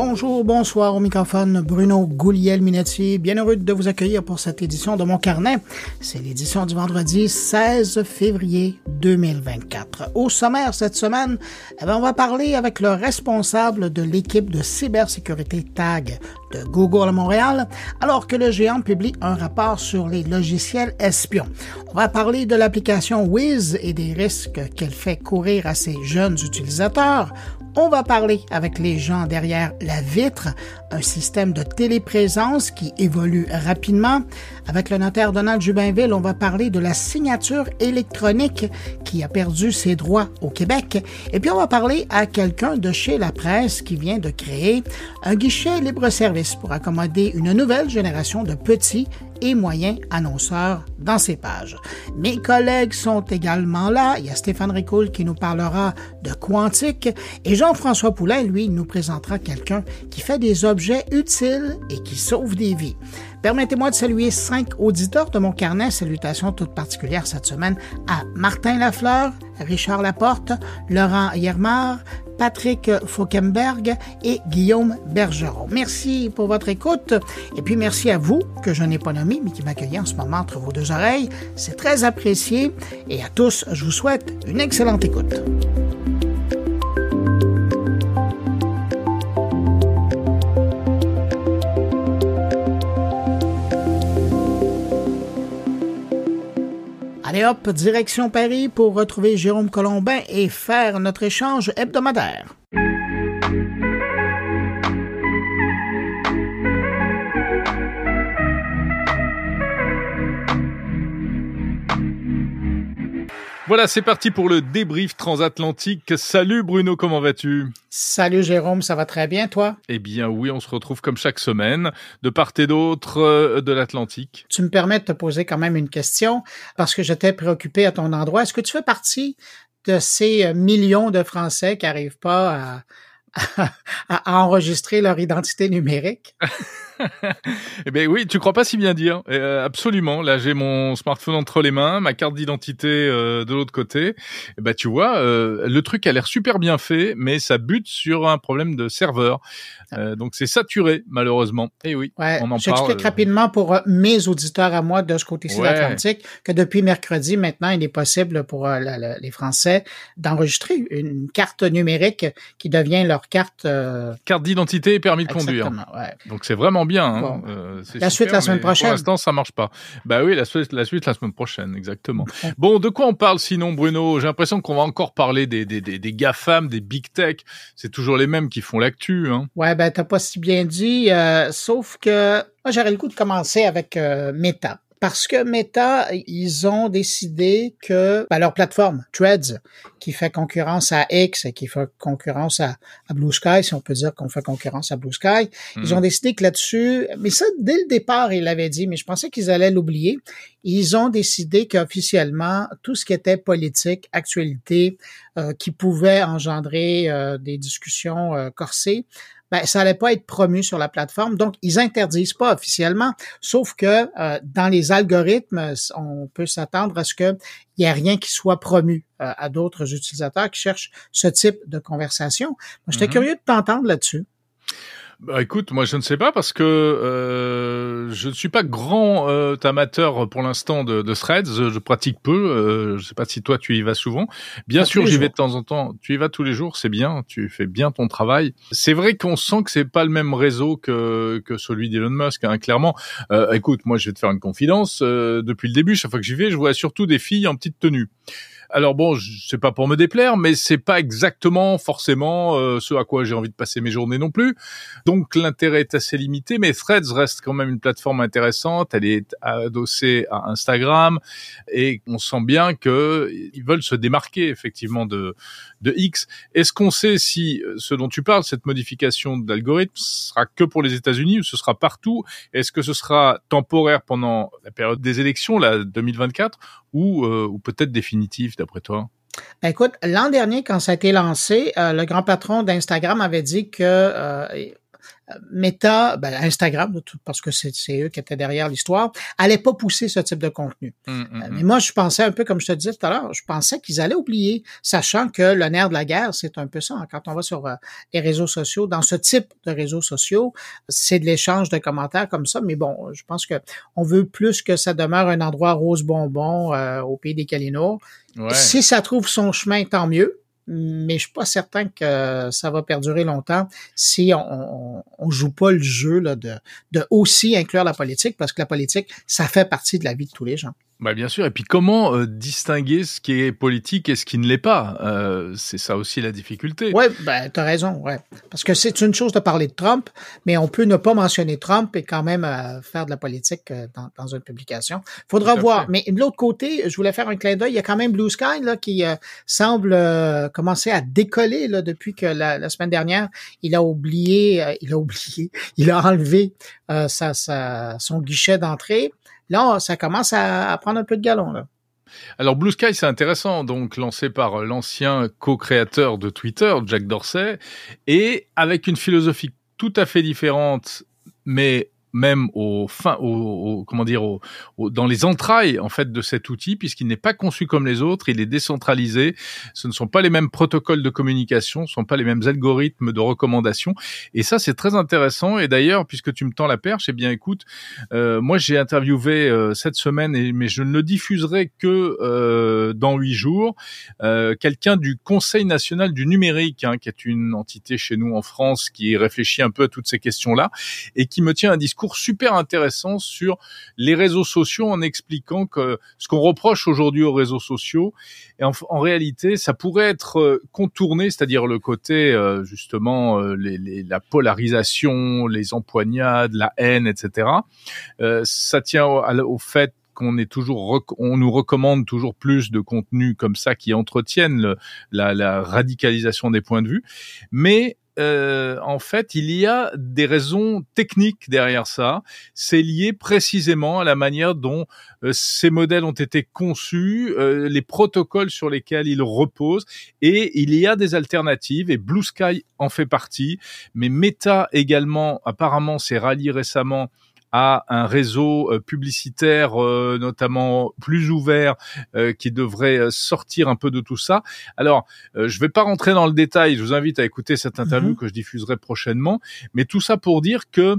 Bonjour, bonsoir au microphone Bruno Gouliel-Minetti. Bien heureux de vous accueillir pour cette édition de mon carnet. C'est l'édition du vendredi 16 février 2024. Au sommaire cette semaine, eh bien, on va parler avec le responsable de l'équipe de cybersécurité TAG de Google à Montréal, alors que le géant publie un rapport sur les logiciels espions. On va parler de l'application Wiz et des risques qu'elle fait courir à ses jeunes utilisateurs. On va parler avec les gens derrière la vitre, un système de téléprésence qui évolue rapidement. Avec le notaire Donald Jubinville, on va parler de la signature électronique qui a perdu ses droits au Québec. Et puis on va parler à quelqu'un de chez la presse qui vient de créer un guichet libre-service pour accommoder une nouvelle génération de petits et moyens annonceurs dans ses pages. Mes collègues sont également là. Il y a Stéphane Ricoul qui nous parlera de quantique et Jean-François Poulain, lui, nous présentera quelqu'un qui fait des objets utiles et qui sauve des vies. Permettez-moi de saluer cinq auditeurs de mon carnet. Salutations toutes particulières cette semaine à Martin Lafleur, Richard Laporte, Laurent Yermar, Patrick Fauquemberg et Guillaume Bergeron. Merci pour votre écoute et puis merci à vous que je n'ai pas nommé mais qui m'accueillez en ce moment entre vos deux oreilles. C'est très apprécié et à tous, je vous souhaite une excellente écoute. Allez hop, direction Paris pour retrouver Jérôme Colombin et faire notre échange hebdomadaire. Voilà, c'est parti pour le débrief transatlantique. Salut Bruno, comment vas-tu? Salut Jérôme, ça va très bien, toi? Eh bien oui, on se retrouve comme chaque semaine, de part et d'autre euh, de l'Atlantique. Tu me permets de te poser quand même une question, parce que j'étais préoccupé à ton endroit. Est-ce que tu fais partie de ces euh, millions de Français qui n'arrivent pas à, à enregistrer leur identité numérique? eh ben oui, tu crois pas si bien dire. Euh, absolument. Là, j'ai mon smartphone entre les mains, ma carte d'identité euh, de l'autre côté. Eh ben tu vois, euh, le truc a l'air super bien fait, mais ça bute sur un problème de serveur. Ah. donc c'est saturé malheureusement. Et eh oui, ouais, on en J'explique rapidement pour mes auditeurs à moi de ce côté-ci de l'Atlantique que depuis mercredi maintenant, il est possible pour les Français d'enregistrer une carte numérique qui devient leur carte. carte d'identité et permis de conduire. Ouais. Donc c'est vraiment bien. Hein. Euh, la suite la semaine prochaine. Pour l'instant, ça marche pas. Bah oui, la suite, la suite la semaine prochaine, exactement. Bon, de quoi on parle sinon, Bruno? J'ai l'impression qu'on va encore parler des, des, des, des GAFAM, des big tech. C'est toujours les mêmes qui font l'actu. Hein. Ouais, ben t'as pas si bien dit. Euh, sauf que moi, j'aurais le coup de commencer avec euh, Meta parce que Meta, ils ont décidé que ben, leur plateforme Threads, qui fait concurrence à X et qui fait concurrence à, Blue Sky, si on peut dire qu'on fait concurrence à Blue Sky, ils ont décidé que là-dessus, mais ça dès le départ ils l'avaient dit, mais je pensais qu'ils allaient l'oublier. Ils ont décidé qu'officiellement tout ce qui était politique, actualité, euh, qui pouvait engendrer euh, des discussions euh, corsées, ben, ça allait pas être promu sur la plateforme. Donc, ils interdisent pas officiellement, sauf que euh, dans les algorithmes, on peut s'attendre à ce qu'il n'y ait rien qui soit promu euh, à d'autres utilisateurs qui cherchent ce type de conversation. J'étais mm-hmm. curieux de t'entendre là-dessus. Bah écoute, moi je ne sais pas parce que euh, je ne suis pas grand euh, amateur pour l'instant de, de, threads. Je pratique peu. Euh, je sais pas si toi tu y vas souvent. Bien sûr, j'y vais de temps en temps. Tu y vas tous les jours, c'est bien. Tu fais bien ton travail. C'est vrai qu'on sent que c'est pas le même réseau que que celui d'Elon Musk. Hein, clairement. Euh, écoute, moi je vais te faire une confidence. Euh, depuis le début, chaque fois que j'y vais, je vois surtout des filles en petite tenue. Alors bon, c'est pas pour me déplaire, mais c'est pas exactement forcément euh, ce à quoi j'ai envie de passer mes journées non plus. Donc l'intérêt est assez limité, mais Threads reste quand même une plateforme intéressante. Elle est adossée à Instagram et on sent bien que ils veulent se démarquer effectivement de de X. Est-ce qu'on sait si euh, ce dont tu parles, cette modification d'algorithme, sera que pour les États-Unis ou ce sera partout? Est-ce que ce sera temporaire pendant la période des élections, la 2024, ou, euh, ou peut-être définitif d'après toi? Ben, écoute, l'an dernier, quand ça a été lancé, euh, le grand patron d'Instagram avait dit que euh, Meta, ben, Instagram, parce que c'est eux qui étaient derrière l'histoire, allait pas pousser ce type de contenu. Hum, hum, hum. mais moi, je pensais un peu comme je te disais tout à l'heure, je pensais qu'ils allaient oublier, sachant que le nerf de la guerre, c'est un peu ça. Hein. quand on va sur les réseaux sociaux, dans ce type de réseaux sociaux, c'est de l'échange de commentaires comme ça. Mais bon, je pense que on veut plus que ça demeure un endroit rose bonbon au pays des Calinours. Si ça trouve son chemin, tant mieux mais je suis pas certain que ça va perdurer longtemps si on, joue pas le jeu là, de aussi inclure la politique, parce que la politique, ça fait partie de la vie de tous les gens. Bah bien sûr. Et puis comment euh, distinguer ce qui est politique et ce qui ne l'est pas? Euh, C'est ça aussi la difficulté. Oui, ben, tu as raison. Ouais. Parce que c'est une chose de parler de Trump, mais on peut ne pas mentionner Trump et quand même euh, faire de la politique dans, dans, une publication. faudra voir. Mais de l'autre côté, je voulais faire un clin d'œil. Il y a quand même Blue Sky là, qui semble commencer à décoller là, depuis que la, la, semaine dernière, il a oublié, il a oublié, il a enlevé sa, sa, son guichet d'entrée. Là, ça commence à, prendre un peu de galon. Là. Alors Blue Sky, c'est intéressant, donc lancé par l'ancien co-créateur de Twitter, Jack Dorsey, et avec une philosophie tout à fait différente, mais même au fin, au, comment dire, au, dans les entrailles en fait de cet outil, puisqu'il n'est pas conçu comme les autres, il est décentralisé. Ce ne sont pas les mêmes protocoles de communication, ce ne sont pas les mêmes algorithmes de recommandation. Et ça, c'est très intéressant. Et d'ailleurs, puisque tu me tends la perche, eh bien, écoute, euh, moi, j'ai interviewé euh, cette semaine, et, mais je ne le diffuserai que euh, dans huit jours, euh, quelqu'un du Conseil national du numérique, hein, qui est une entité chez nous en France qui réfléchit un peu à toutes ces questions-là et qui me tient un discours discours super intéressant sur les réseaux sociaux en expliquant que ce qu'on reproche aujourd'hui aux réseaux sociaux, en, réalité, ça pourrait être euh, contourné, c'est-à-dire le côté euh, justement euh, les, la polarisation, les empoignades, la haine, etc. ça tient au, fait qu'on est toujours, on nous recommande toujours plus de contenus comme ça qui entretiennent la, la radicalisation des points de vue, mais euh, en fait, il y a des raisons techniques derrière ça. C'est lié précisément à la manière dont euh, ces modèles ont été conçus, euh, les protocoles sur lesquels ils reposent, et il y a des alternatives, et Blue Sky en fait partie, mais Meta également, apparemment, s'est rallié récemment à un réseau euh, publicitaire euh, notamment plus ouvert euh, qui devrait sortir un peu de tout ça. Alors, je vais pas rentrer dans le détail, je vous invite à écouter cette interview mm-hmm. que je diffuserai prochainement, mais tout ça pour dire que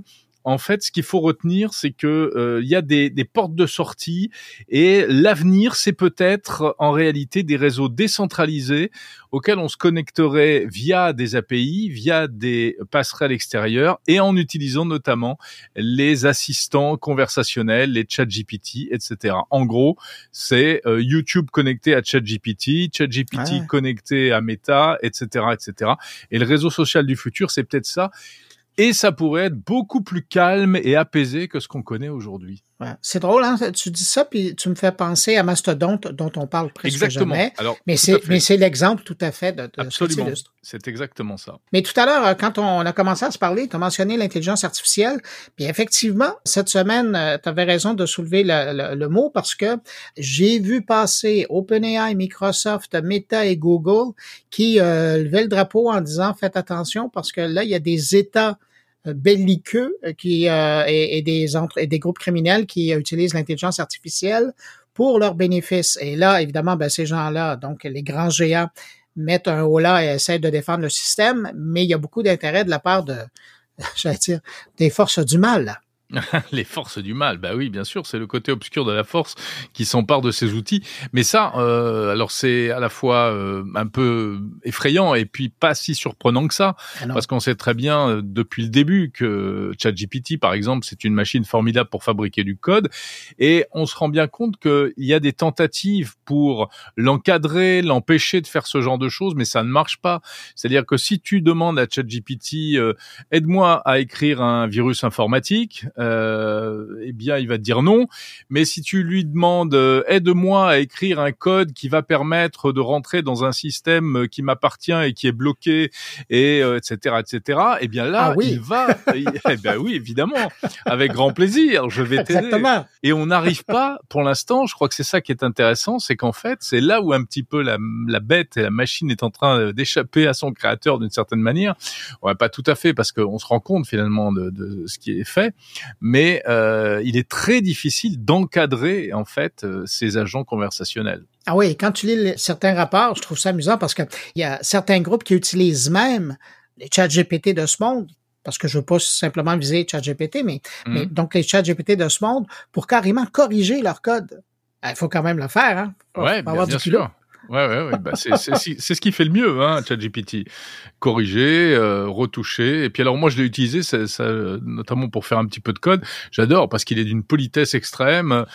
en fait, ce qu'il faut retenir, c'est que euh, il y a des, des, portes de sortie et l'avenir, c'est peut-être en réalité des réseaux décentralisés auxquels on se connecterait via des API, via des passerelles extérieures et en utilisant notamment les assistants conversationnels, les ChatGPT, etc. En gros, c'est euh, YouTube connecté à ChatGPT, ChatGPT connecté à Meta, etc., etc. Et le réseau social du futur, c'est peut-être ça et ça pourrait être beaucoup plus calme et apaisé que ce qu'on connaît aujourd'hui. C'est drôle, hein? tu dis ça, puis tu me fais penser à Mastodonte, dont on parle presque exactement. jamais. Alors, mais c'est mais c'est l'exemple tout à fait de, de Absolument. C'est exactement ça. Mais tout à l'heure, euh, quand on a commencé à se parler, tu as mentionné l'intelligence artificielle. Puis effectivement, cette semaine, euh, tu avais raison de soulever le, le, mot parce que j'ai vu passer OpenAI, Microsoft, Meta et Google qui euh, levaient le drapeau en disant faites attention parce que là, il y a des États belliqueux euh, qui euh, et, des entre, et des groupes criminels qui utilisent l'intelligence artificielle pour leurs bénéfices. Et là, évidemment, ben, ces gens-là, donc les grands géants, mettent un haut là et essaient de défendre le système, mais il y a beaucoup d'intérêt de la part de, j'allais dire, des forces du mal. les forces du mal, bah oui, bien sûr, c'est le côté obscur de la force qui s'empare de ces outils. Mais ça, euh, alors c'est à la fois euh, un peu effrayant et puis pas si surprenant que ça, ah parce qu'on sait très bien euh, depuis le début que ChatGPT, par exemple, c'est une machine formidable pour fabriquer du code, et on se rend bien compte qu'il y a des tentatives pour l'encadrer, l'empêcher de faire ce genre de choses, mais ça ne marche pas. C'est-à-dire que si tu demandes à ChatGPT, aide-moi à écrire un virus informatique, euh, eh bien, il va te dire non. Mais si tu lui demandes euh, aide-moi à écrire un code qui va permettre de rentrer dans un système qui m'appartient et qui est bloqué et etc etc. Eh bien là, ah oui. il va. eh bien oui, évidemment, avec grand plaisir, je vais t'aider. Et on n'arrive pas, pour l'instant. Je crois que c'est ça qui est intéressant, c'est qu'en fait, c'est là où un petit peu la, la bête et la machine est en train d'échapper à son créateur d'une certaine manière. Ouais, pas tout à fait, parce qu'on se rend compte finalement de, de ce qui est fait mais euh, il est très difficile d'encadrer en fait euh, ces agents conversationnels. Ah oui, quand tu lis certains rapports, je trouve ça amusant parce qu'il y a certains groupes qui utilisent même les chats GPT de ce monde parce que je veux pas simplement viser ChatGPT, mais, mmh. mais donc les chats GPT de ce monde pour carrément corriger leur code. Il faut quand même le faire, hein? ouais, bien, bien sûr. Ouais, ouais, ouais. Bah, c'est ce qui fait le mieux, hein, ChatGPT. Corriger, euh, retoucher. Et puis alors moi, je l'ai utilisé, ça, ça, notamment pour faire un petit peu de code. J'adore parce qu'il est d'une politesse extrême.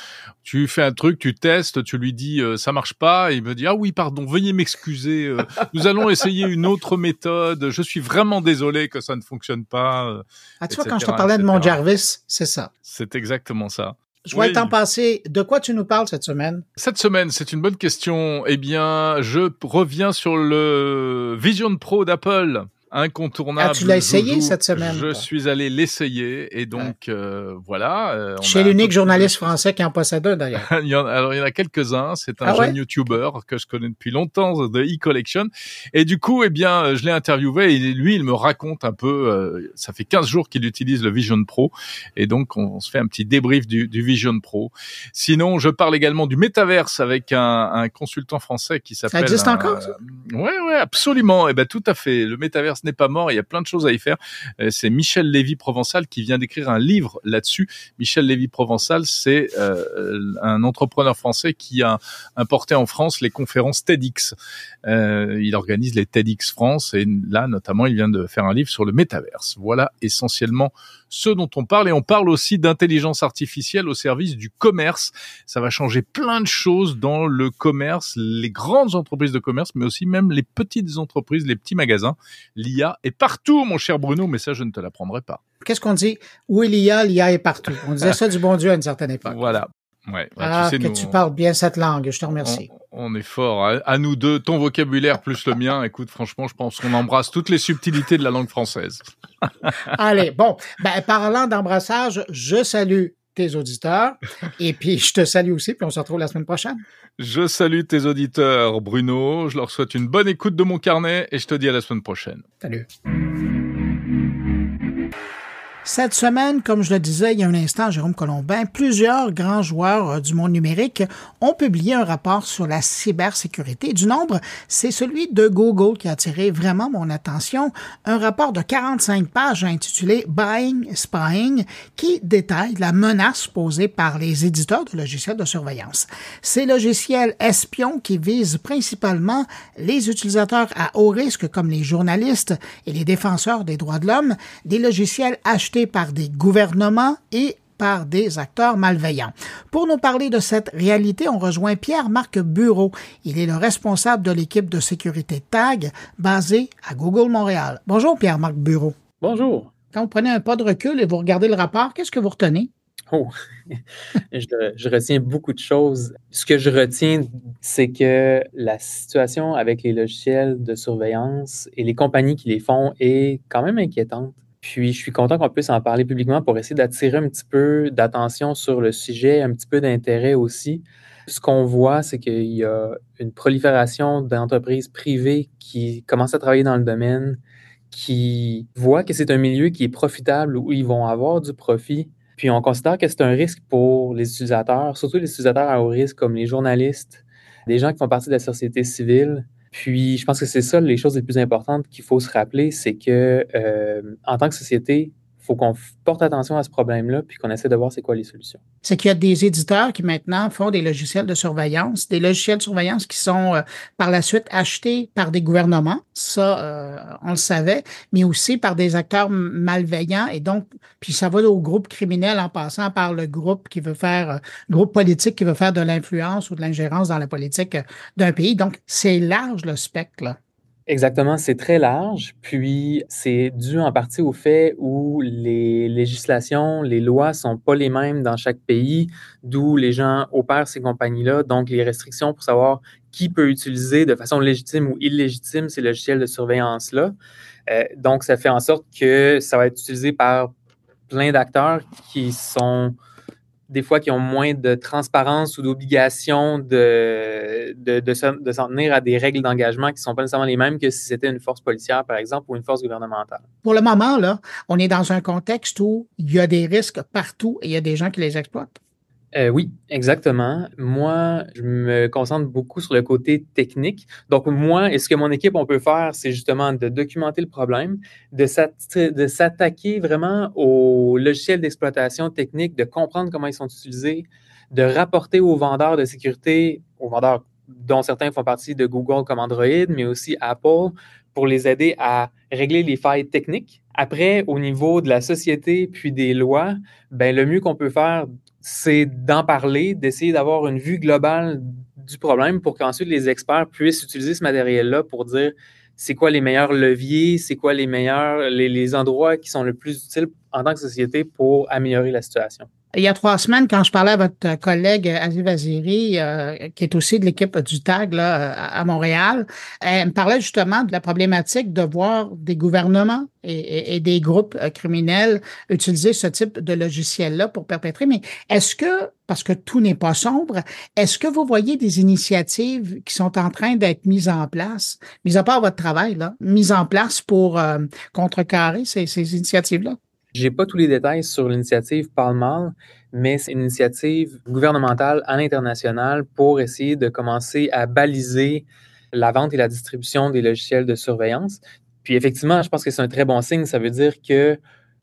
Tu fais un truc, tu testes, tu lui dis euh, ça marche pas, et il me dit ah oui pardon, veuillez m'excuser. Euh, nous allons essayer une autre méthode. Je suis vraiment désolé que ça ne fonctionne pas. Euh, ah tu vois quand je te parlais de mon Jarvis, c'est ça. C'est exactement ça. Je vois le temps passer. De quoi tu nous parles cette semaine? Cette semaine, c'est une bonne question. Eh bien, je reviens sur le Vision Pro d'Apple incontournable. Ah, tu l'as essayé cette semaine? Je suis allé l'essayer et donc euh, voilà. Euh, Chez l'unique journaliste français qui en possède un d'ailleurs. alors il y en a quelques-uns. C'est un ah jeune YouTuber que je connais depuis longtemps de e-collection et du coup eh bien je l'ai interviewé et lui il me raconte un peu. Euh, ça fait 15 jours qu'il utilise le Vision Pro et donc on, se fait un petit débrief du, du, Vision Pro. Sinon je parle également du métaverse avec un, un consultant français qui s'appelle. Ça existe encore? ouais ouais absolument. Et eh ben tout à fait. Le métaverse n'est pas mort, il y a plein de choses à y faire. Euh, c'est Michel Lévy Provençal qui vient d'écrire un livre là-dessus. Michel Lévy Provençal, c'est euh, un entrepreneur français qui a importé en France les conférences TEDx. Euh, il organise les TEDx France et là notamment il vient de faire un livre sur le métaverse. Voilà essentiellement ce dont on parle et on parle aussi d'intelligence artificielle au service du commerce. Ça va changer plein de choses dans le commerce, les grandes entreprises de commerce, mais aussi même les petites entreprises, les petits magasins. L'IA est partout, mon cher Bruno, mais ça, je ne te l'apprendrai pas. Qu'est-ce qu'on dit? Oui, l'IA, l'IA est partout. On disait ça du bon Dieu à une certaine époque. Voilà. Ouais, bah, ah, que tu parles bien cette langue, je te remercie. On, est fort. À, nous deux, ton vocabulaire plus le mien. Écoute, franchement, je pense qu'on embrasse toutes les subtilités de la langue française. Allez, bon, ben, parlant d'embrassage, je salue tes auditeurs et puis je te salue aussi, puis on se retrouve la semaine prochaine. Je salue tes auditeurs, Bruno. Je leur souhaite une bonne écoute de mon carnet et je te dis à la semaine prochaine. Salut. Cette semaine, comme je le disais il y a un instant, Jérôme Colombin, plusieurs grands joueurs euh, du monde numérique ont publié un rapport sur la cybersécurité. Du nombre, c'est celui de Google qui a attiré vraiment mon attention. Un rapport de 45 pages intitulé Buying Spying qui détaille la menace posée par les éditeurs de logiciels de surveillance. Ces logiciels espions qui visent principalement les utilisateurs à haut risque comme les journalistes et les défenseurs des droits de l'homme, des logiciels achetés par des gouvernements et par des acteurs malveillants. Pour nous parler de cette réalité, on rejoint Pierre-Marc Bureau. Il est le responsable de l'équipe de sécurité TAG basée à Google Montréal. Bonjour Pierre-Marc Bureau. Bonjour. Quand vous prenez un pas de recul et vous regardez le rapport, qu'est-ce que vous retenez? Oh, je, je, retiens beaucoup de choses. Ce que je retiens, c'est que la situation avec les logiciels de surveillance et les compagnies qui les font est quand même inquiétante. Puis je suis content qu'on puisse en parler publiquement pour essayer d'attirer un petit peu d'attention sur le sujet, un petit peu d'intérêt aussi. Ce qu'on voit, c'est qu'il y a une prolifération d'entreprises privées qui commencent à travailler dans le domaine, qui voient que c'est un milieu qui est profitable, où ils vont avoir du profit. Puis on considère que c'est un risque pour les utilisateurs, surtout les utilisateurs à haut risque comme les journalistes, des gens qui font partie de la société civile, puis, je pense que c'est ça les choses les plus importantes qu'il faut se rappeler, c'est que euh, en tant que société, faut qu'on porte attention à ce problème-là, puis qu'on essaie de voir c'est quoi les solutions. C'est qu'il y a des éditeurs qui maintenant font des logiciels de surveillance, des logiciels de surveillance qui sont euh, par la suite achetés par des gouvernements, ça euh, on le savait, mais aussi par des acteurs malveillants et donc puis ça va au groupe criminel en passant par le groupe qui veut faire euh, groupe politique qui veut faire de l'influence ou de l'ingérence dans la politique d'un pays. Donc c'est large le spectre. Là. Exactement, c'est très large, puis c'est dû en partie au fait où les législations, les lois sont pas les mêmes dans chaque pays, d'où les gens opèrent ces compagnies-là. Donc, les restrictions pour savoir qui peut utiliser de façon légitime ou illégitime ces logiciels de surveillance-là. Euh, donc, ça fait en sorte que ça va être utilisé par plein d'acteurs qui sont des fois qui ont moins de transparence ou d'obligation de, de, s'en tenir à des règles d'engagement qui ne sont pas nécessairement les mêmes que si c'était une force policière, par exemple, ou une force gouvernementale. Pour le moment, là, on est dans un contexte où il y a des risques partout et il y a des gens qui les exploitent. Euh, oui, exactement. Moi, je me concentre beaucoup sur le côté technique. Donc, moi, et ce que mon équipe, on peut faire, c'est justement de documenter le problème, de s'attaquer vraiment aux logiciels d'exploitation technique, de comprendre comment ils sont utilisés, de rapporter aux vendeurs de sécurité, aux vendeurs dont certains font partie de Google comme Android, mais aussi Apple, pour les aider à régler les failles techniques. Après, au niveau de la société puis des lois, ben, le mieux qu'on peut faire c'est d'en parler, d'essayer d'avoir une vue globale du problème pour qu'ensuite les experts puissent utiliser ce matériel-là pour dire c'est quoi les meilleurs leviers, c'est quoi les meilleurs, les, endroits qui sont le plus utiles en tant que société pour améliorer la situation. Il y a trois semaines, quand je parlais à votre collègue Aziz Vaziri, euh, qui est aussi de l'équipe du TAG là, à Montréal, elle me parlait justement de la problématique de voir des gouvernements et, des groupes euh, criminels utiliser ce type de logiciel-là pour perpétrer. Mais est-ce que, parce que tout n'est pas sombre, est-ce que vous voyez des initiatives qui sont en train d'être mises en place, mis à part votre travail, là, mises en place pour euh, contrecarrer ces, ces initiatives-là? J'ai pas tous les détails sur l'initiative Palmal, mais c'est une initiative gouvernementale à l'international pour essayer de commencer à baliser la vente et la distribution des logiciels de surveillance. Puis effectivement, je pense que c'est un très bon signe. Ça veut dire que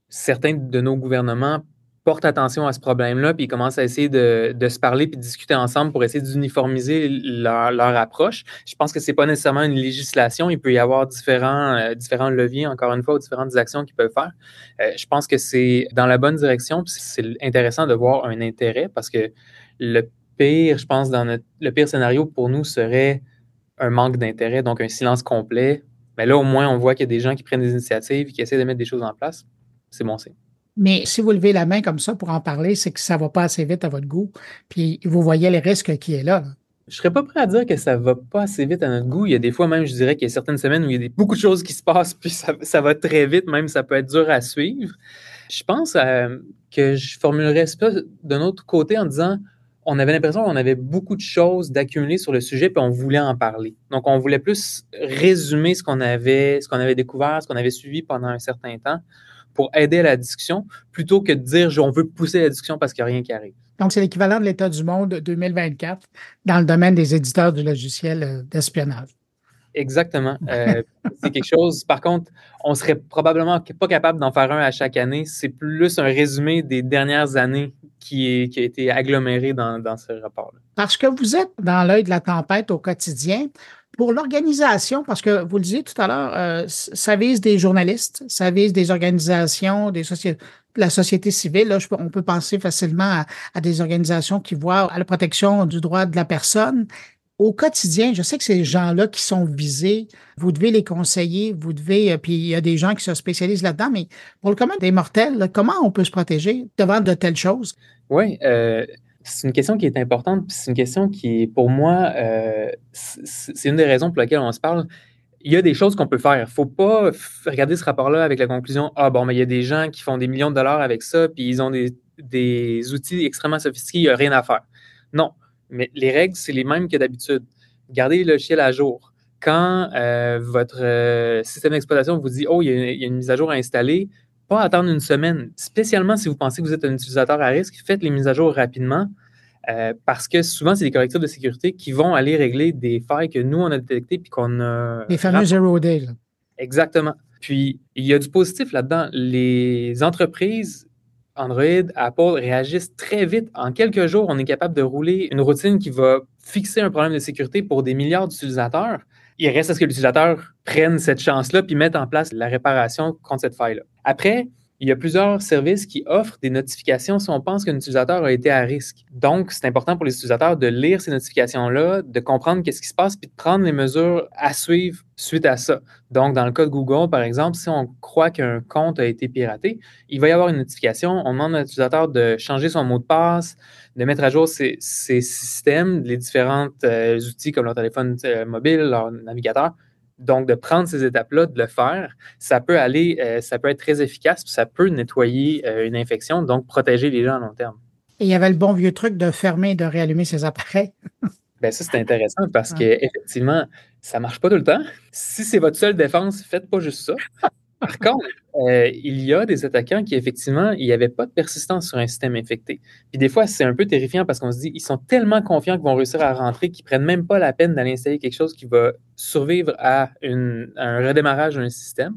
certains de nos gouvernements portent attention à ce problème-là, puis ils commencent à essayer de, se parler puis de discuter ensemble pour essayer d'uniformiser leur, approche. Je pense que ce n'est pas nécessairement une législation. Il peut y avoir différents, euh, différents leviers, encore une fois, ou différentes actions qu'ils peuvent faire. Euh, je pense que c'est dans la bonne direction, puis c'est intéressant de voir un intérêt parce que le pire, je pense, dans le pire scénario pour nous serait un manque d'intérêt, donc un silence complet. Mais là, au moins, on voit qu'il y a des gens qui prennent des initiatives et qui essaient de mettre des choses en place. C'est bon signe. Mais si vous levez la main comme ça pour en parler, c'est que ça ne va pas assez vite à votre goût. Puis vous voyez les risques qui est là. Je ne serais pas prêt à dire que ça ne va pas assez vite à notre goût. Il y a des fois même, je dirais qu'il y a certaines semaines où il y a beaucoup de choses qui se passent, puis ça, va très vite, même ça peut être dur à suivre. Je pense euh, que je formulerais ça d'un autre côté en disant on avait l'impression qu'on avait beaucoup de choses d'accumuler sur le sujet, puis on voulait en parler. Donc, on voulait plus résumer ce qu'on avait, ce qu'on avait découvert, ce qu'on avait suivi pendant un certain temps, pour aider à la discussion plutôt que de dire on veut pousser la discussion parce qu'il n'y a rien qui arrive. Donc, c'est l'équivalent de l'état du monde 2024 dans le domaine des éditeurs du logiciel euh, d'espionnage. Exactement. Euh, c'est quelque chose, par contre, on serait probablement pas capable d'en faire un à chaque année. C'est plus un résumé des dernières années qui, qui a été aggloméré dans, dans ce rapport-là. Parce que vous êtes dans l'œil de la tempête au quotidien, pour l'organisation, parce que vous le disiez tout à l'heure, euh, ça vise des journalistes, ça vise des organisations, des la société civile. Là, on peut penser facilement à, des organisations qui voient à la protection du droit de la personne. Au quotidien, je sais que ces gens-là qui sont visés, vous devez les conseiller, vous devez, euh, puis il y a des gens qui se spécialisent là-dedans, mais pour le commun des mortels, comment on peut se protéger devant de telles choses? Oui, euh, c'est une question qui est importante, puis c'est une question qui pour moi, euh, c'est une des raisons pour lesquelles on se parle. Il y a des choses qu'on peut faire. Il ne faut pas regarder ce rapport-là avec la conclusion Ah, bon, mais il y a des gens qui font des millions de dollars avec ça, puis ils ont des, outils extrêmement sophistiqués, il n'y a rien à faire. Non, mais les règles, c'est les mêmes que d'habitude. Gardez le logiciels à jour. Quand euh, votre euh, système d'exploitation vous dit Oh, il y, a, une mise à jour à installer, pas attendre une semaine, spécialement si vous pensez que vous êtes un utilisateur à risque, faites les mises à jour rapidement. Euh, parce que souvent, c'est des correcteurs de sécurité qui vont aller régler des failles que nous, on a détectées puis qu'on a. Les fameux zero day. Exactement. Puis, il y a du positif là-dedans. Les entreprises Android, Apple réagissent très vite. En quelques jours, on est capable de rouler une routine qui va fixer un problème de sécurité pour des milliards d'utilisateurs il reste à ce que l'utilisateur prenne cette chance-là puis mette en place la réparation contre cette faille-là. Après, il y a plusieurs services qui offrent des notifications si on pense qu'un utilisateur a été à risque. Donc, c'est important pour les utilisateurs de lire ces notifications-là, de comprendre qu'est-ce qui se passe, puis de prendre les mesures à suivre suite à ça. Donc, dans le cas de Google, par exemple, si on croit qu'un compte a été piraté, il va y avoir une notification. On demande à l'utilisateur de changer son mot de passe, de mettre à jour ses, systèmes, les différents euh, outils comme leur téléphone euh, mobile, leur navigateur. Donc, de prendre ces étapes-là, de le faire, ça peut aller, euh, ça peut être très efficace, puis ça peut nettoyer une infection, donc protéger les gens à long terme. Et il y avait le bon vieux truc de fermer et de réallumer ses appareils. Bien, ça, c'est intéressant parce qu'effectivement, ça ne marche pas tout le temps. Si c'est votre seule défense, faites pas juste ça. Par contre, euh, il y a des attaquants qui, effectivement, il n'y avait pas de persistance sur un système infecté. Puis des fois, c'est un peu terrifiant parce qu'on se dit, ils sont tellement confiants qu'ils vont réussir à rentrer qu'ils ne prennent même pas la peine d'aller installer quelque chose qui va survivre à, un redémarrage d'un système.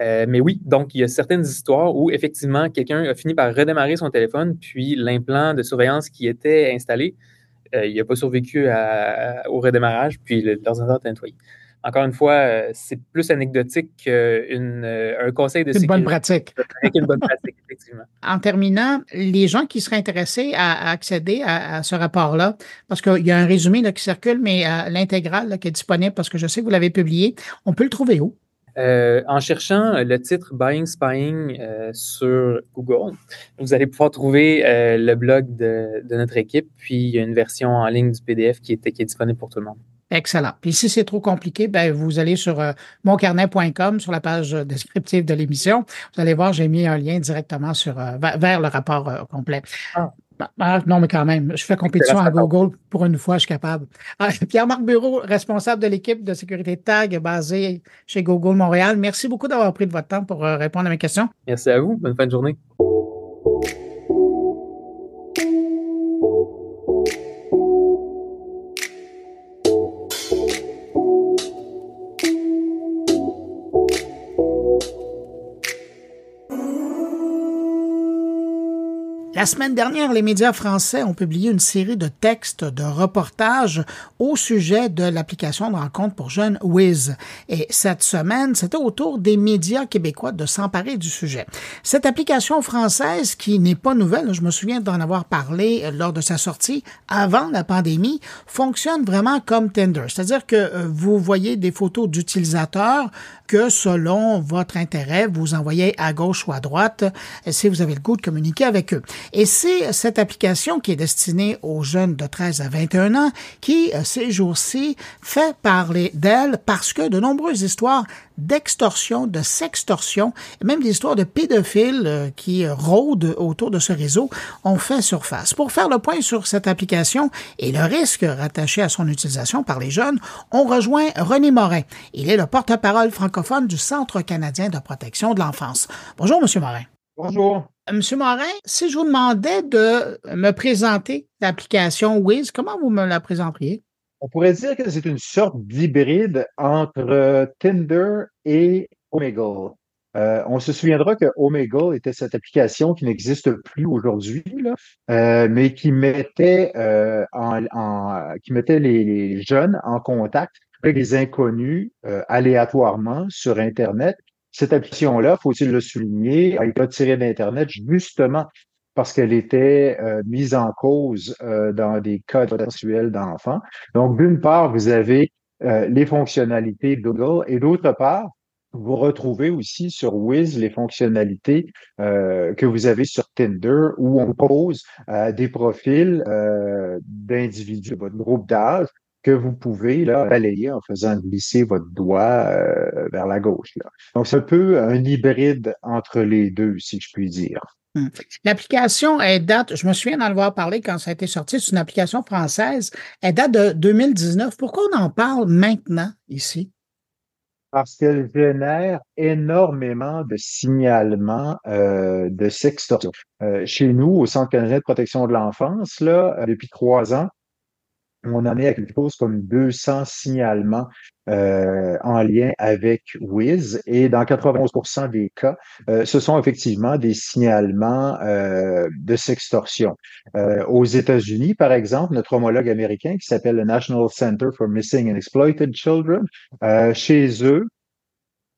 Euh, mais oui, donc il y a certaines histoires où effectivement quelqu'un a fini par redémarrer son téléphone, puis l'implant de surveillance qui était installé, euh, il n'a pas survécu au redémarrage, puis l'ordinateur est nettoyé encore une fois, euh, c'est plus anecdotique qu'un euh, conseil de sécurité. Une bonne pratique. une bonne pratique, effectivement. En terminant, les gens qui seraient intéressés à, accéder à, ce rapport-là, parce qu'il y a un résumé qui circule, mais euh, l'intégrale qui est disponible, parce que je sais que vous l'avez publié, on peut le trouver où? en cherchant le titre Buying Spying sur Google, vous allez pouvoir trouver le blog de, notre équipe, puis il y a une version en ligne du PDF qui est disponible pour tout le monde. Excellent. Puis si c'est trop compliqué, ben, vous allez sur euh, moncarnet.com, sur la page descriptive de l'émission. Vous allez voir, j'ai mis un lien directement sur, euh, vers le rapport euh, complet. Ah. Ben, ben, non, mais quand même, je fais compétition à Google. Pour une fois, je suis capable. Ah, Pierre-Marc Bureau, responsable de l'équipe de sécurité TAG basée chez Google Montréal. Merci beaucoup d'avoir pris de votre temps pour répondre à mes questions. Merci à vous. Bonne fin de journée. La semaine dernière, les médias français ont publié une série de textes, de reportages au sujet de l'application de rencontre pour jeunes Wiz. Et cette semaine, c'était au tour des médias québécois de s'emparer du sujet. Cette application française, qui n'est pas nouvelle, je me souviens d'en avoir parlé lors de sa sortie avant la pandémie, fonctionne vraiment comme Tinder. C'est-à-dire que euh, vous voyez des photos d'utilisateurs que selon votre intérêt, vous envoyez à gauche ou à droite si vous avez le goût de communiquer avec eux. Et c'est cette application qui est destinée aux jeunes de 13 à 21 ans qui, euh, ces jours-ci, fait parler d'elle parce que de nombreuses histoires d'extorsion, de sextorsion, et même des histoires de pédophiles euh, qui rôdent autour de ce réseau ont fait surface. Pour faire le point sur cette application et le risque rattaché à son utilisation par les jeunes, on rejoint René Morin. Il est le porte-parole francophone du Centre canadien de protection de l'enfance. Bonjour, Monsieur Morin. Bonjour. Monsieur Morin, si je vous demandais de me présenter l'application Wiz, comment vous me la présenteriez? On pourrait dire que c'est une sorte d'hybride entre euh, Tinder et Omegle. Euh, on se souviendra que Omegle était cette application qui n'existe plus aujourd'hui, euh, mais qui mettait, en, qui mettait les, jeunes en contact avec des inconnus aléatoirement sur Internet. Cette application-là, faut-il le souligner, a été retirée d'Internet justement parce qu'elle était euh, mise en cause euh, dans des cas sexuels d'enfants. Donc, d'une part, vous avez euh, les fonctionnalités de Google et d'autre part, vous retrouvez aussi sur Wiz les fonctionnalités que vous avez sur Tinder où on pose des profils d'individus, votre groupe d'âge, que vous pouvez là, balayer en faisant glisser votre doigt vers la gauche. Là. Donc, c'est un peu un hybride entre les deux, si je puis dire. Hmm. L'application, elle date, je me souviens d'en avoir parlé quand ça a été sorti, c'est une application française, elle date de 2019. Pourquoi on en parle maintenant ici? Parce qu'elle génère énormément de signalements euh, de sextorsion. Euh, chez nous, au Centre canadien de protection de l'enfance, là, depuis trois ans, on en est à quelque chose comme 200 signalements euh, en lien avec Wiz et dans 91% des cas, euh, ce sont effectivement des signalements euh, de sextorsion. aux États-Unis, par exemple, notre homologue américain qui s'appelle le National Center for Missing and Exploited Children, chez eux,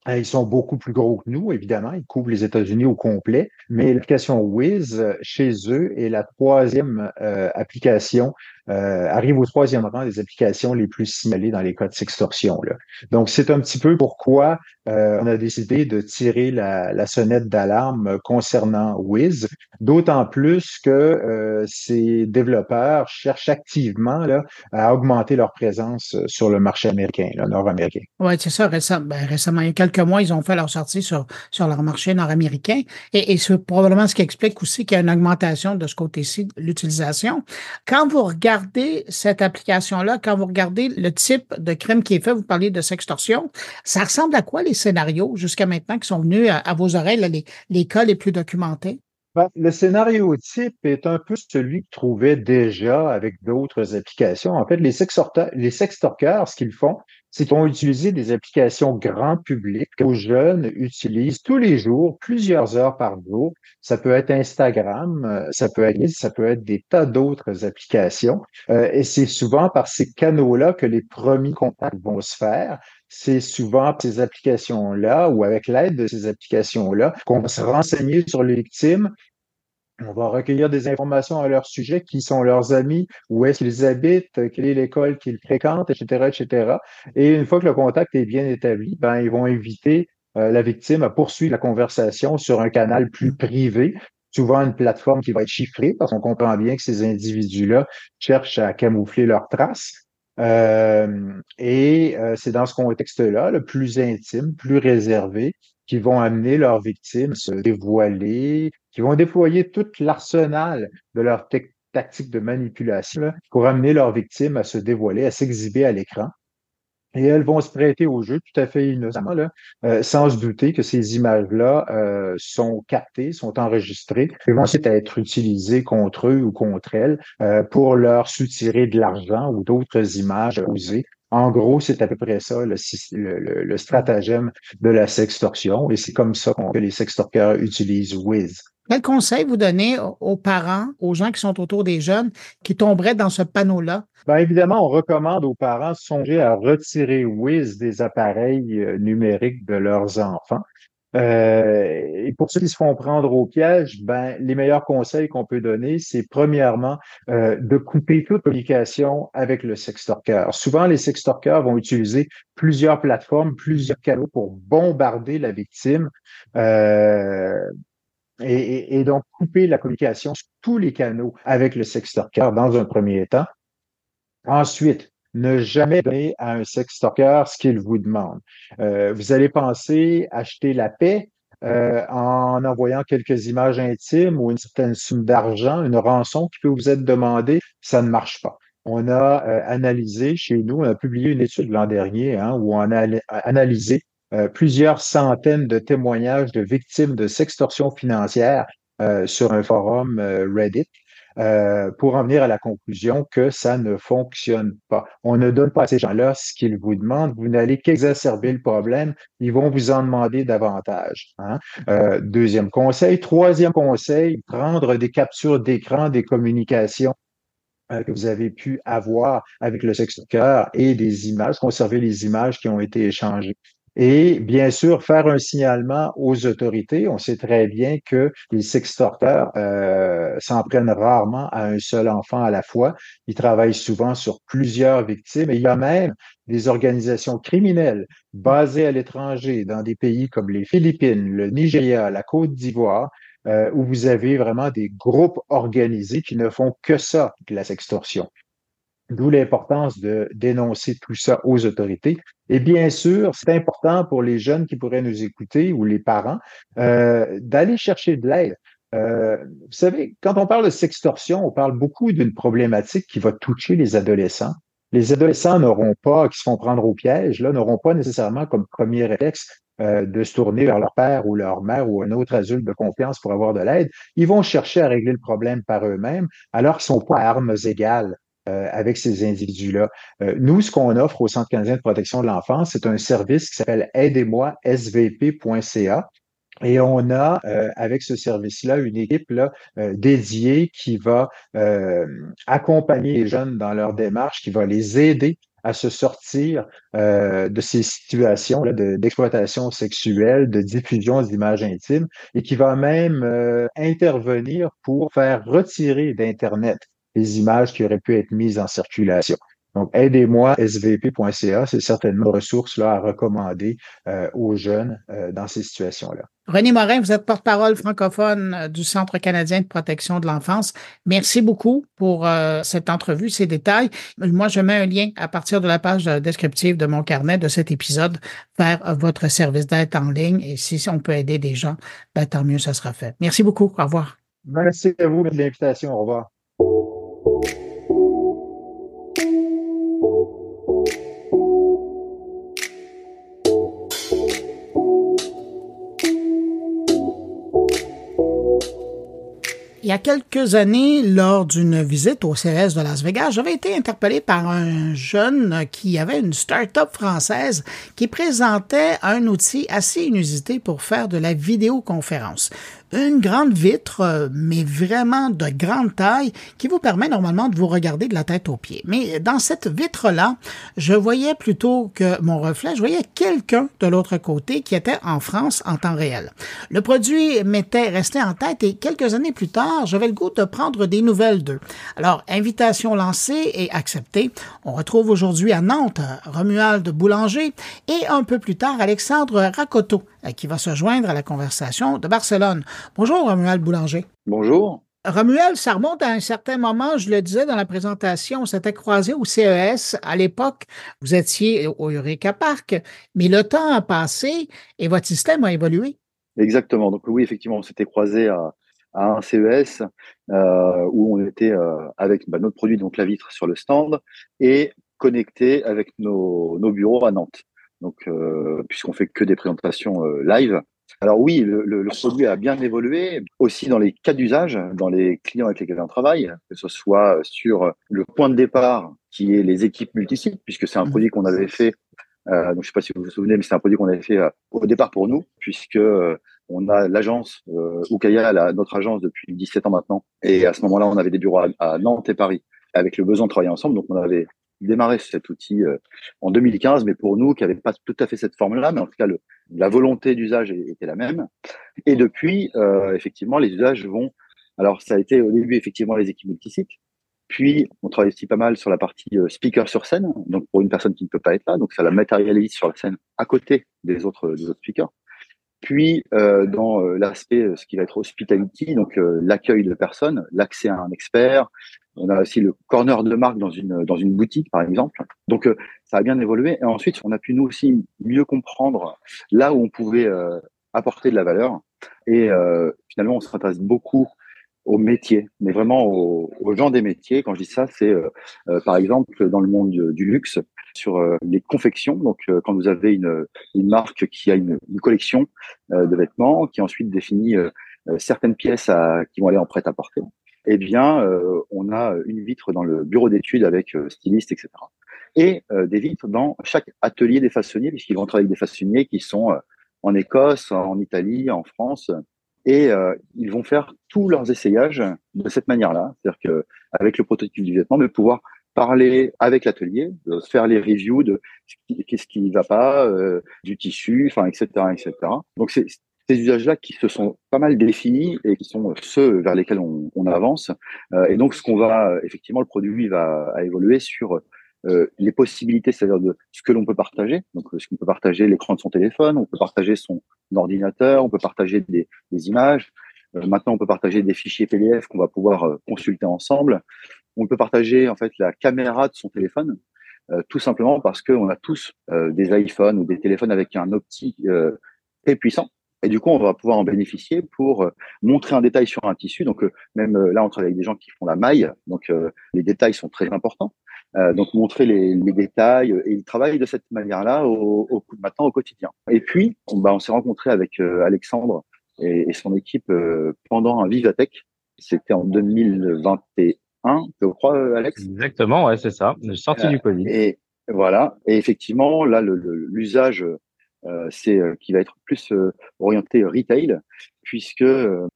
Ils sont beaucoup plus gros que nous, évidemment. Ils couvrent les États-Unis au complet. Mais l'application Wiz, chez eux, est la troisième euh, application euh, arrive au troisième rang des applications les plus signalées dans les cas de sextorsion. Là. Donc, c'est un petit peu pourquoi euh, on a décidé de tirer la, la sonnette d'alarme concernant Wiz, d'autant plus que euh, ces développeurs cherchent activement là, à augmenter leur présence sur le marché américain, nord-américain. Oui, c'est ça. Récemment, ben, récemment, il y a quelques mois, ils ont fait leur sortie sur, sur leur marché nord-américain. Et, et c'est probablement ce qui explique aussi qu'il y a une augmentation de ce côté-ci de l'utilisation. Quand vous regardez regardez cette application-là, quand vous regardez le type de crime qui est fait, vous parlez de sextorsion, ça ressemble à quoi les scénarios jusqu'à maintenant qui sont venus à, vos oreilles, les, les cas les plus documentés? Ben, le scénario type est un peu celui que trouvait déjà avec d'autres applications. En fait, les sextorqueurs, les sextorqueurs ce qu'ils font, c'est qu'ils vont utiliser des applications grand public que jeunes utilisent tous les jours, plusieurs heures par jour. Ça peut être Instagram, euh, ça peut être ça peut être des tas d'autres applications. Euh, et c'est souvent par ces canaux-là que les premiers contacts vont se faire c'est souvent ces applications-là ou avec l'aide de ces applications-là qu'on va se renseigner sur les victimes on va recueillir des informations à leur sujet, qui sont leurs amis, où est-ce qu'ils habitent, quelle est l'école qu'ils fréquentent, etc., etc. Et une fois que le contact est bien établi, ben, ils vont inviter euh, la victime à poursuivre la conversation sur un canal plus privé, souvent une plateforme qui va être chiffrée, parce qu'on comprend bien que ces individus-là cherchent à camoufler leurs traces. Euh, et euh, c'est dans ce contexte-là, le plus intime, plus réservé, qui vont amener leurs victimes à se dévoiler, qui vont déployer tout l'arsenal de leur tactique de manipulation pour amener leurs victimes à se dévoiler, à s'exhiber à l'écran. Et elles vont se prêter au jeu tout à fait innocemment, là, euh, sans se douter que ces images-là euh, sont captées, sont enregistrées et vont ensuite être utilisées contre eux ou contre elles euh, pour leur soutirer de l'argent ou d'autres images usées en gros, c'est à peu près ça le, le, stratagème de la sextorsion et c'est comme ça que les sextorqueurs utilisent Wiz. Quel conseil vous donnez aux parents, aux gens qui sont autour des jeunes, qui tomberaient dans ce panneau-là? Bien évidemment, on recommande aux parents de songer à retirer Wiz des appareils euh, numériques de leurs enfants. Euh, et pour ceux qui se font prendre au piège, ben, les meilleurs conseils qu'on peut donner, c'est premièrement euh, de couper toute communication avec le sextorqueur. Souvent, les sextorqueurs vont utiliser plusieurs plateformes, plusieurs canaux pour bombarder la victime. Euh, et, et, donc couper la communication sur tous les canaux avec le sextorqueur dans un premier temps. Ensuite, ne jamais donner à un sextorqueur ce qu'il vous demande. Euh, vous allez penser acheter la paix euh, en envoyant quelques images intimes ou une certaine somme d'argent, une rançon qui peut vous être demandée, ça ne marche pas. On a euh, analysé chez nous, on a publié une étude l'an dernier hein, où on a analysé plusieurs centaines de témoignages de victimes de sextorsion financière sur un forum Reddit. Euh, pour en venir à la conclusion que ça ne fonctionne pas. On ne donne pas à ces gens-là ce qu'ils vous demandent. Vous n'allez qu'exacerber le problème. Ils vont vous en demander davantage. Hein. Euh, deuxième conseil. Troisième conseil, prendre des captures d'écran des communications euh, que vous avez pu avoir avec le sextoqueur et des images, conserver les images qui ont été échangées. Et bien sûr, faire un signalement aux autorités. On sait très bien que les sextorteurs euh, s'en prennent rarement à un seul enfant à la fois. Ils travaillent souvent sur plusieurs victimes. Et il y a même des organisations criminelles basées à l'étranger, dans des pays comme les Philippines, le Nigeria, la Côte d'Ivoire, euh, où vous avez vraiment des groupes organisés qui ne font que ça, de la sextorsion. D'où l'importance de dénoncer tout ça aux autorités. Et bien sûr, c'est important pour les jeunes qui pourraient nous écouter ou les parents euh, d'aller chercher de l'aide. Euh, vous savez, quand on parle de sextorsion, on parle beaucoup d'une problématique qui va toucher les adolescents. Les adolescents n'auront pas, qui se font prendre au piège, là, n'auront pas nécessairement comme premier réflexe euh, de se tourner vers leur père ou leur mère ou un autre adulte de confiance pour avoir de l'aide. Ils vont chercher à régler le problème par eux-mêmes alors qu'ils sont pas à armes égales euh, avec ces individus-là. Euh, nous, ce qu'on offre au Centre canadien de protection de l'enfance, c'est un service qui s'appelle aidez-moi svp.ca. Et on a, euh, avec ce service-là, une équipe là, dédiée qui va accompagner les jeunes dans leur démarche, qui va les aider à se sortir euh, de ces situations d'exploitation sexuelle, de diffusion d'images intimes, et qui va même euh, intervenir pour faire retirer d'Internet les images qui auraient pu être mises en circulation. Donc, aidez-moi, svp.ca, c'est certainement une ressource là, à recommander euh, aux jeunes euh, dans ces situations-là. René Morin, vous êtes porte-parole francophone euh, du Centre canadien de protection de l'enfance. Merci beaucoup pour cette entrevue, ces détails. Moi, je mets un lien à partir de la page descriptive de mon carnet de cet épisode vers votre service d'aide en ligne. Et si on peut aider des gens, ben, tant mieux, ça sera fait. Merci beaucoup. Au revoir. Merci à vous de l'invitation. Au revoir. Il y a quelques années, lors d'une visite au CES de Las Vegas, j'avais été interpellé par un jeune qui avait une start-up française qui présentait un outil assez inusité pour faire de la vidéoconférence une grande vitre, euh, mais vraiment de grande taille, qui vous permet normalement de vous regarder de la tête aux pieds. Mais dans cette vitre-là, je voyais plutôt que mon reflet, je voyais quelqu'un de l'autre côté qui était en France en temps réel. Le produit m'était resté en tête et quelques années plus tard, j'avais le goût de prendre des nouvelles d'eux. Alors, invitation lancée et acceptée. On retrouve aujourd'hui à Nantes Romuald Boulanger et un peu plus tard Alexandre Racoto euh, qui va se joindre à la conversation de Barcelone. Bonjour, Romuald Boulanger. Bonjour. Romuald, ça remonte à un certain moment, je le disais dans la présentation, on s'était croisé au CES. À l'époque, vous étiez au Eureka Park, mais le temps a passé et votre système a évolué. Exactement. Donc oui, effectivement, on s'était croisé à, un CES euh, où on était euh, avec bah, notre produit, donc la vitre, sur le stand et connecté avec nos bureaux à Nantes donc euh, puisqu'on fait que des présentations euh, live. Alors oui, le, le, produit a bien évolué, aussi dans les cas d'usage, dans les clients avec lesquels on travaille, que ce soit sur le point de départ, qui est les équipes multisites, puisque c'est un mmh. produit qu'on avait fait, euh, donc je ne sais pas si vous vous souvenez, mais c'est un produit qu'on avait fait euh, au départ pour nous, puisque euh, on a l'agence, euh, Ukaya, notre agence depuis 17 ans maintenant, et à ce moment-là, on avait des bureaux à, à Nantes et Paris, avec le besoin de travailler ensemble, donc on avait démarré cet outil euh, en 2015, mais pour nous qui n'avait pas tout à fait cette forme-là, mais en tout cas la volonté d'usage était la même. Et depuis, euh, effectivement, les usages vont. Alors ça a été au début effectivement les équipes multisites, puis on travaille aussi pas mal sur la partie euh, speaker sur scène, donc pour une personne qui ne peut pas être là, donc ça la matérialise sur la scène à côté des autres des autres speakers. Puis dans l'aspect, ce qui va être hospitality, donc l'accueil de personnes, l'accès à un expert. On a aussi le corner de marque dans une dans une boutique, par exemple. Donc ça a bien évolué. Et ensuite, on a pu nous aussi mieux comprendre là où on pouvait apporter de la valeur. Et finalement, on s'intéresse beaucoup au métier, mais vraiment aux, gens des métiers. Quand je dis ça, c'est par exemple dans le monde du luxe, sur euh, les confections. Donc, euh, quand vous avez une, une, marque qui a une, collection euh, de vêtements, qui ensuite définit certaines pièces qui vont aller en prêt-à-porter, eh bien, on a une vitre dans le bureau d'études avec styliste, etc. Et des vitres dans chaque atelier des façonniers, puisqu'ils vont travailler avec des façonniers qui sont en Écosse, en Italie, en France, et ils vont faire tous leurs essayages de cette manière-là, c'est-à-dire que avec le prototype du vêtement, de pouvoir parler avec l'atelier, de faire les reviews de qu'est-ce qui ne va pas, euh, du tissu, enfin, etc., etc. Donc, c'est ces usages-là qui se sont pas mal définis et qui sont ceux vers lesquels on, avance. Euh, et donc, ce qu'on va, effectivement, le produit va évoluer sur euh, les possibilités, c'est-à-dire de ce que l'on peut partager. Donc, ce qu'on peut partager l'écran de son téléphone, on peut partager son ordinateur, on peut partager des, des images. maintenant, on peut partager des fichiers PDF qu'on va pouvoir consulter ensemble on peut partager en fait la caméra de son téléphone, euh, tout simplement parce qu'on a tous euh, des iPhones ou des téléphones avec un optique euh, très puissant. Et du coup, on va pouvoir en bénéficier pour montrer un détail sur un tissu. Donc, même là, on travaille avec des gens qui font la maille. Donc, les détails sont très importants. donc, montrer les, détails. Et ils travaillent de cette manière-là au, au, maintenant au quotidien. Et puis, on, bah, on s'est rencontré avec Alexandre et, et, son équipe pendant un Vivatech. C'était en 2021 je crois, euh, Alex. Exactement, ouais, c'est ça. Sortie du Covid. Et voilà. Et effectivement, là, l'usage, euh, c'est euh, qui va être plus orienté retail, puisque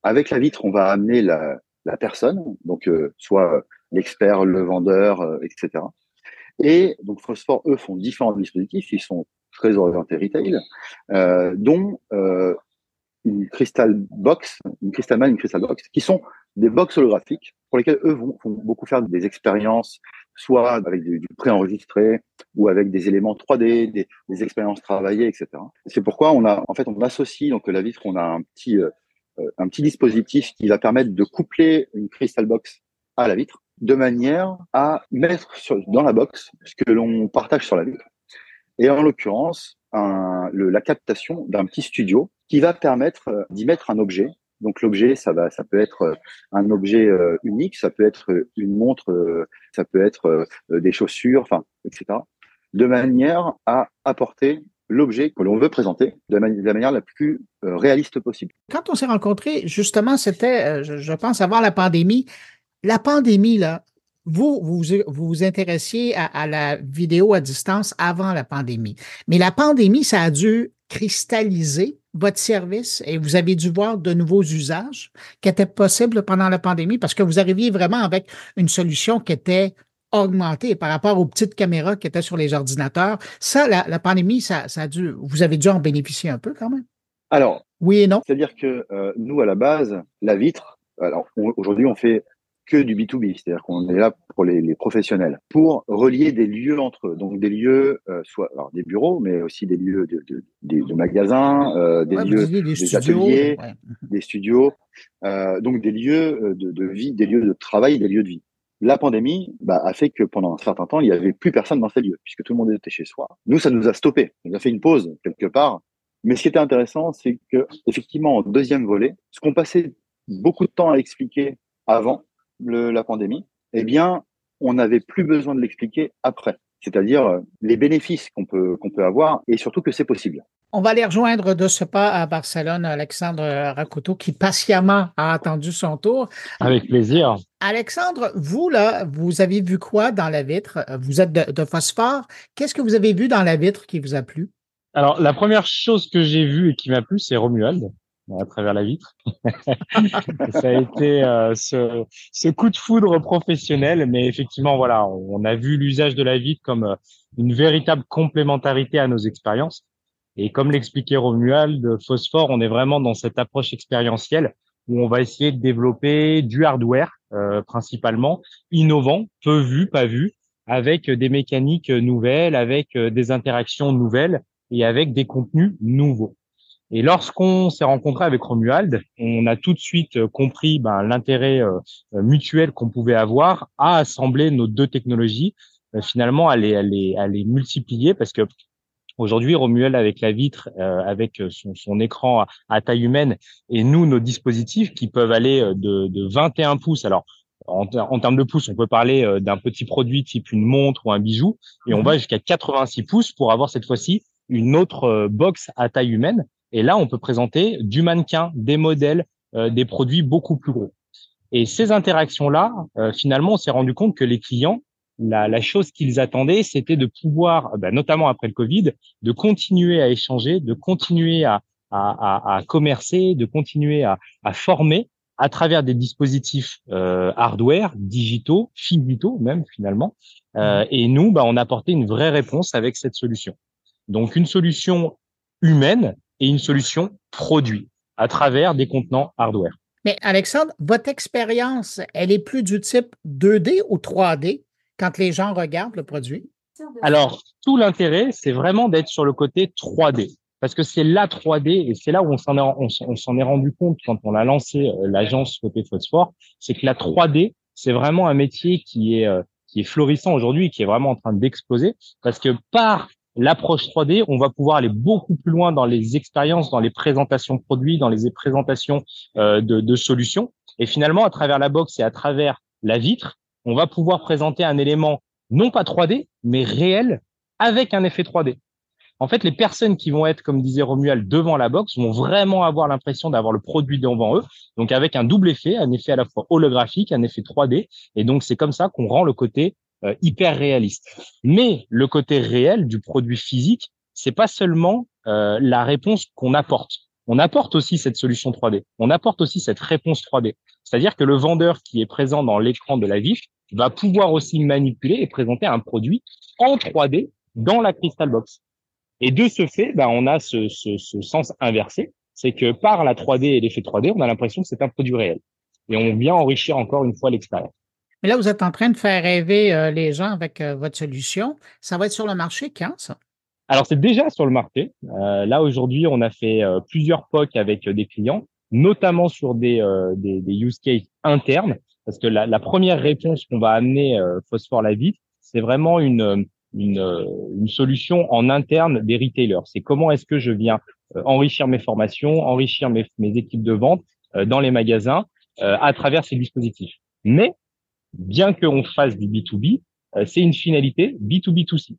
avec la vitre, on va amener la, personne, donc soit l'expert, le vendeur, etc. Et donc Phosphore, eux, font différents dispositifs, ils sont très orientés retail, euh, dont euh, une Crystal Box, une Crystal Man, une Crystal Box, qui sont des box holographiques pour lesquels eux vont, beaucoup faire des expériences, soit avec du, préenregistré ou avec des éléments 3D, des, expériences travaillées, etc. C'est pourquoi on a, en fait, on associe donc la vitre, on a un petit, euh, un petit dispositif qui va permettre de coupler une Crystal Box à la vitre de manière à mettre dans la box ce que l'on partage sur la vitre. Et en l'occurrence, la captation d'un petit studio qui va permettre euh, d'y mettre un objet. Donc l'objet, ça va, ça peut être euh, un objet euh, unique, ça peut être une montre, ça peut être des chaussures, enfin, etc. De manière à apporter l'objet que l'on veut présenter de la, manière la plus réaliste possible. Quand on s'est rencontrés, justement, c'était, je, pense, avant la pandémie. La pandémie, là, vous, vous vous, intéressiez à, la vidéo à distance avant la pandémie. Mais la pandémie, ça a dû cristalliser votre service et vous avez dû voir de nouveaux usages qui étaient possibles pendant la pandémie parce que vous arriviez vraiment avec une solution qui était augmentée par rapport aux petites caméras qui étaient sur les ordinateurs. Ça, la, pandémie, ça, a dû, vous avez dû en bénéficier un peu quand même. Alors, oui et non. C'est-à-dire que euh, nous, à la base, la vitre, alors aujourd'hui, on fait que du B2B, c'est-à-dire qu'on est là pour les, professionnels, pour relier des lieux entre eux, donc des lieux, euh, soit alors des bureaux, mais aussi des lieux de, de, de, magasins, euh, des lieux, des, ateliers, des studios, euh, donc des lieux de, vie, des lieux de travail, des lieux de vie. La pandémie bah, a fait que pendant un certain temps, il n'y avait plus personne dans ces lieux, puisque tout le monde était chez soi. Nous, ça nous a stoppé. On a fait une pause quelque part. Mais ce qui était intéressant, c'est que effectivement, en deuxième volet, ce qu'on passait beaucoup de temps à expliquer avant, la pandémie, eh bien, on n'avait plus besoin de l'expliquer après. C'est-à-dire euh, les bénéfices qu'on peut, qu'on peut avoir et surtout que c'est possible. On va aller rejoindre de ce pas à Barcelone Alexandre Racoto qui patiemment a attendu son tour. Avec plaisir. Alexandre, vous, là, vous avez vu quoi dans la vitre? Vous êtes de, de phosphore. Qu'est-ce que vous avez vu dans la vitre qui vous a plu? Alors, la première chose que j'ai vue et qui m'a plu, c'est Romuald à travers la vitre. ça a été euh, ce, ce, coup de foudre professionnel, mais effectivement, voilà, on a vu l'usage de la vitre comme euh, une véritable complémentarité à nos expériences. Et comme l'expliquait Romuald, Phosphore, on est vraiment dans cette approche expérientielle où on va essayer de développer du hardware euh, principalement, innovant, peu vu, pas vu, avec des mécaniques nouvelles, avec des interactions nouvelles et avec des contenus nouveaux. Et lorsqu'on s'est rencontré avec Romuald, on a tout de suite euh, compris ben, l'intérêt euh, euh, mutuel qu'on pouvait avoir à assembler nos deux technologies, finalement à les, à, les, à les multiplier parce que Aujourd'hui, Romuald avec la vitre, avec son, son écran à, taille humaine, et nous, nos dispositifs qui peuvent aller de, de 21 pouces. Alors, en, en, termes de pouces, on peut parler d'un petit produit type une montre ou un bijou, et on mhm. va jusqu'à 86 pouces pour avoir cette fois-ci une autre box à taille humaine et là, on peut présenter du mannequin, des modèles, euh, des produits beaucoup plus gros. Et ces interactions-là, euh, finalement, on s'est rendu compte que les clients, la, la chose qu'ils attendaient, c'était de pouvoir, bah, notamment après le Covid, de continuer à échanger, de continuer à, à, à, commercer, de continuer à, à, former à travers des dispositifs euh, hardware, digitaux, finitaux même finalement. Euh, mmh. et nous, bah, on a apporté une vraie réponse avec cette solution. Donc une solution humaine et une solution produit à travers des contenants hardware. Mais Alexandre, votre expérience, elle est plus du type 2D ou 3D quand les gens regardent le produit? Alors, tout l'intérêt, c'est vraiment d'être sur le côté 3D. Parce que c'est la 3D et c'est là où on s'en est, on, s'en est rendu compte quand on a lancé euh, l'agence côté Phosphore, c'est que la 3D, c'est vraiment un métier qui est, euh, qui est florissant aujourd'hui, qui est vraiment en train d'exploser. Parce que par l'approche 3D, on va pouvoir aller beaucoup plus loin dans les expériences, dans les présentations de produits, dans les présentations euh, de, solutions. Et finalement, à travers la box et à travers la vitre, on va pouvoir présenter un élément non pas 3D, mais réel avec un effet 3D. En fait, les personnes qui vont être, comme disait Romuald, devant la box vont vraiment avoir l'impression d'avoir le produit devant eux. Donc, avec un double effet, un effet à la fois holographique, un effet 3D. Et donc, c'est comme ça qu'on rend le côté euh, hyper réaliste. Mais le côté réel du produit physique, c'est pas seulement euh, la réponse qu'on apporte. On apporte aussi cette solution 3D. On apporte aussi cette réponse 3D. C'est-à-dire que le vendeur qui est présent dans l'écran de la VIF va pouvoir aussi manipuler et présenter un produit en 3D dans la Crystal Box. Et de ce fait, ben, on a ce, ce, ce sens inversé, c'est que par la 3D et l'effet 3D, on a l'impression que c'est un produit réel. Et on vient enrichir encore une fois l'expérience. Mais là, vous êtes en train de faire rêver euh, les gens avec euh, votre solution. Ça va être sur le marché quand, ça? Alors, c'est déjà sur le marché. Euh, là, aujourd'hui, on a fait plusieurs POC avec des clients, notamment sur des, des, des, use cases internes, parce que la, la première réponse qu'on va amener Phosphore la vie, c'est vraiment une, une, une, solution en interne des retailers. C'est comment est-ce que je viens enrichir mes formations, enrichir mes, mes équipes de vente dans les magasins à travers ces dispositifs. Mais bien qu'on fasse du B2B, euh, c'est une finalité B2B2C.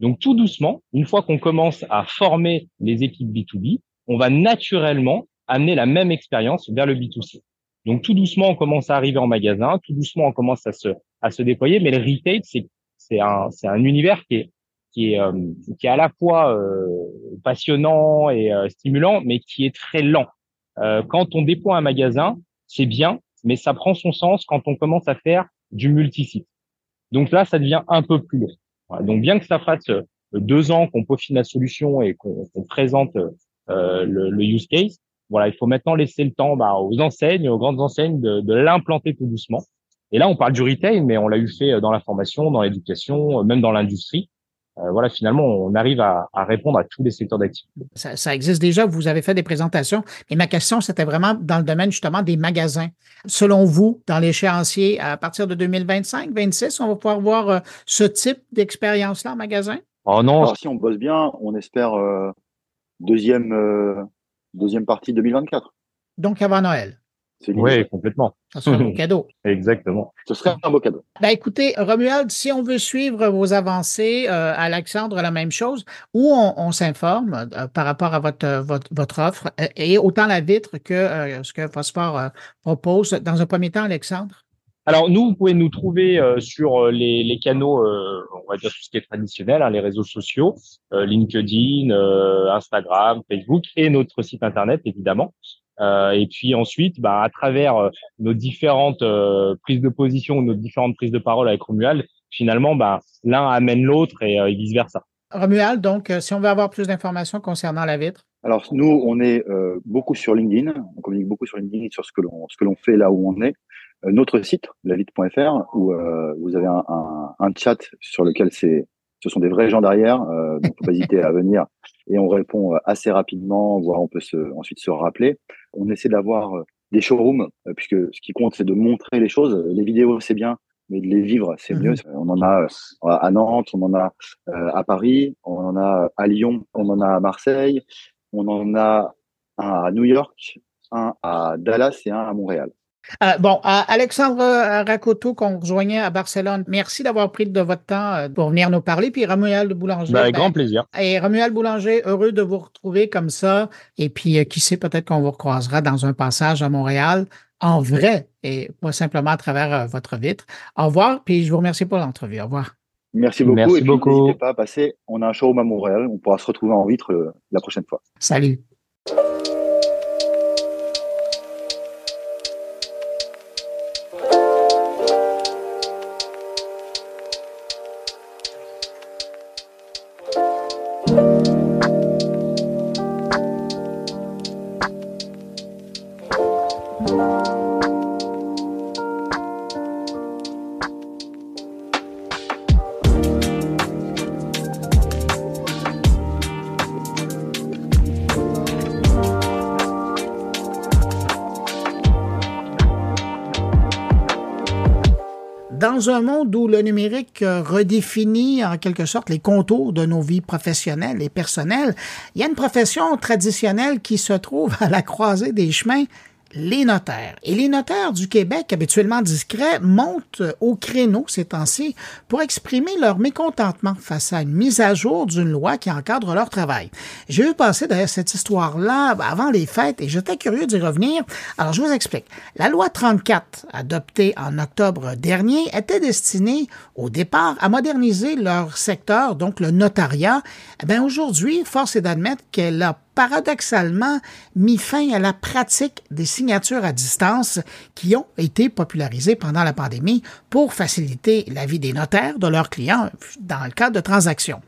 Donc tout doucement, une fois qu'on commence à former les équipes B2B, on va naturellement amener la même expérience vers le B2C. Donc tout doucement, on commence à arriver en magasin, tout doucement, on commence à se, à se déployer, mais le retail, c'est, c'est, un, c'est un univers qui est, qui est, euh, qui est à la fois euh, passionnant et stimulant, mais qui est très lent. quand on déploie un magasin, c'est bien, mais ça prend son sens quand on commence à faire du multisite. Donc là, ça devient un peu plus long. Donc bien que ça fasse euh, deux ans qu'on peaufine la solution et qu'on présente euh, le, use case, voilà, il faut maintenant laisser le temps bah, aux enseignes, aux grandes enseignes de, de l'implanter tout doucement. Et là, on parle du retail, mais on l'a eu fait dans la formation, dans l'éducation, même dans l'industrie. Euh, voilà, finalement, on arrive à, répondre à tous les secteurs d'activité. Ça, existe déjà, vous avez fait des présentations, mais ma question, c'était vraiment dans le domaine justement des magasins. Selon vous, dans l'échéancier, à partir de 2025, 2026, on va pouvoir voir euh, ce type d'expérience-là en magasin? Oh non. si on bosse bien, on espère euh, deuxième, deuxième partie 2024. Donc avant Noël. Oui, complètement. Ça serait un beau cadeau. Exactement. Ce serait un beau cadeau. Ben, écoutez, Romuald, si on veut suivre vos avancées, euh, Alexandre, la même chose, où on, s'informe euh, par rapport à votre, votre, offre, euh, et autant la vitre que ce que Phosphore propose. Dans un premier temps, Alexandre? Alors, nous, vous pouvez nous trouver sur les, canaux, on va dire tout ce qui est traditionnel, hein, les réseaux sociaux, LinkedIn, Instagram, Facebook et notre site Internet, évidemment. Euh, et puis ensuite, bah, à travers euh, nos différentes euh, prises de position, nos différentes prises de parole avec Romuald, finalement, bah, l'un amène l'autre et, vice versa. Romuald, donc, si on veut avoir plus d'informations concernant la vitre. Alors nous, on est beaucoup sur LinkedIn, on communique beaucoup sur LinkedIn sur ce que l'on ce que l'on fait là où on est. notre site, lavitre.fr, où vous avez un, un, un, chat sur lequel c'est ce sont des vrais gens derrière, euh, donc faut pas hésiter à venir et on répond assez rapidement, voire on peut se, ensuite se rappeler. On essaie d'avoir euh, des showrooms, euh, puisque ce qui compte, c'est de montrer les choses. Les vidéos, c'est bien, mais de les vivre, c'est mieux. Mhm. On en a euh, à Nantes, on en a à Paris, on en a à Lyon, on en a à Marseille, on en a un à New York, un à Dallas et un à Montréal. Euh, bon, Alexandre Racoto, qu'on rejoignait à Barcelone, merci d'avoir pris de votre temps euh, pour venir nous parler. Puis Romuald Boulanger. Ben, avec grand plaisir. Et Romuald Boulanger, heureux de vous retrouver comme ça. Et puis, euh, qui sait, peut-être qu'on vous recroisera dans un passage à Montréal en vrai et pas simplement à travers votre vitre. Au revoir, puis je vous remercie pour l'entrevue. Au revoir. Merci beaucoup. Merci et puis, n'hésitez pas à passer. On a un showroom à Montréal. On pourra se retrouver en vitre la prochaine fois. Salut. Redéfinit en quelque sorte les contours de nos vies professionnelles et personnelles, il y a une profession traditionnelle qui se trouve à la croisée des chemins les notaires. Et les notaires du Québec, habituellement discrets, montent au créneau ces temps-ci pour exprimer leur mécontentement face à une mise à jour d'une loi qui encadre leur travail. J'ai vu passer d'ailleurs cette histoire-là avant les fêtes et j'étais curieux d'y revenir. Alors je vous explique. La loi 34, adoptée en octobre dernier, était destinée au départ à moderniser leur secteur, donc le notariat. Eh bien aujourd'hui, force est d'admettre qu'elle a paradoxalement mis fin à la pratique des signatures à distance qui ont été popularisées pendant la pandémie pour faciliter la vie des notaires de leurs clients dans le cadre de transactions.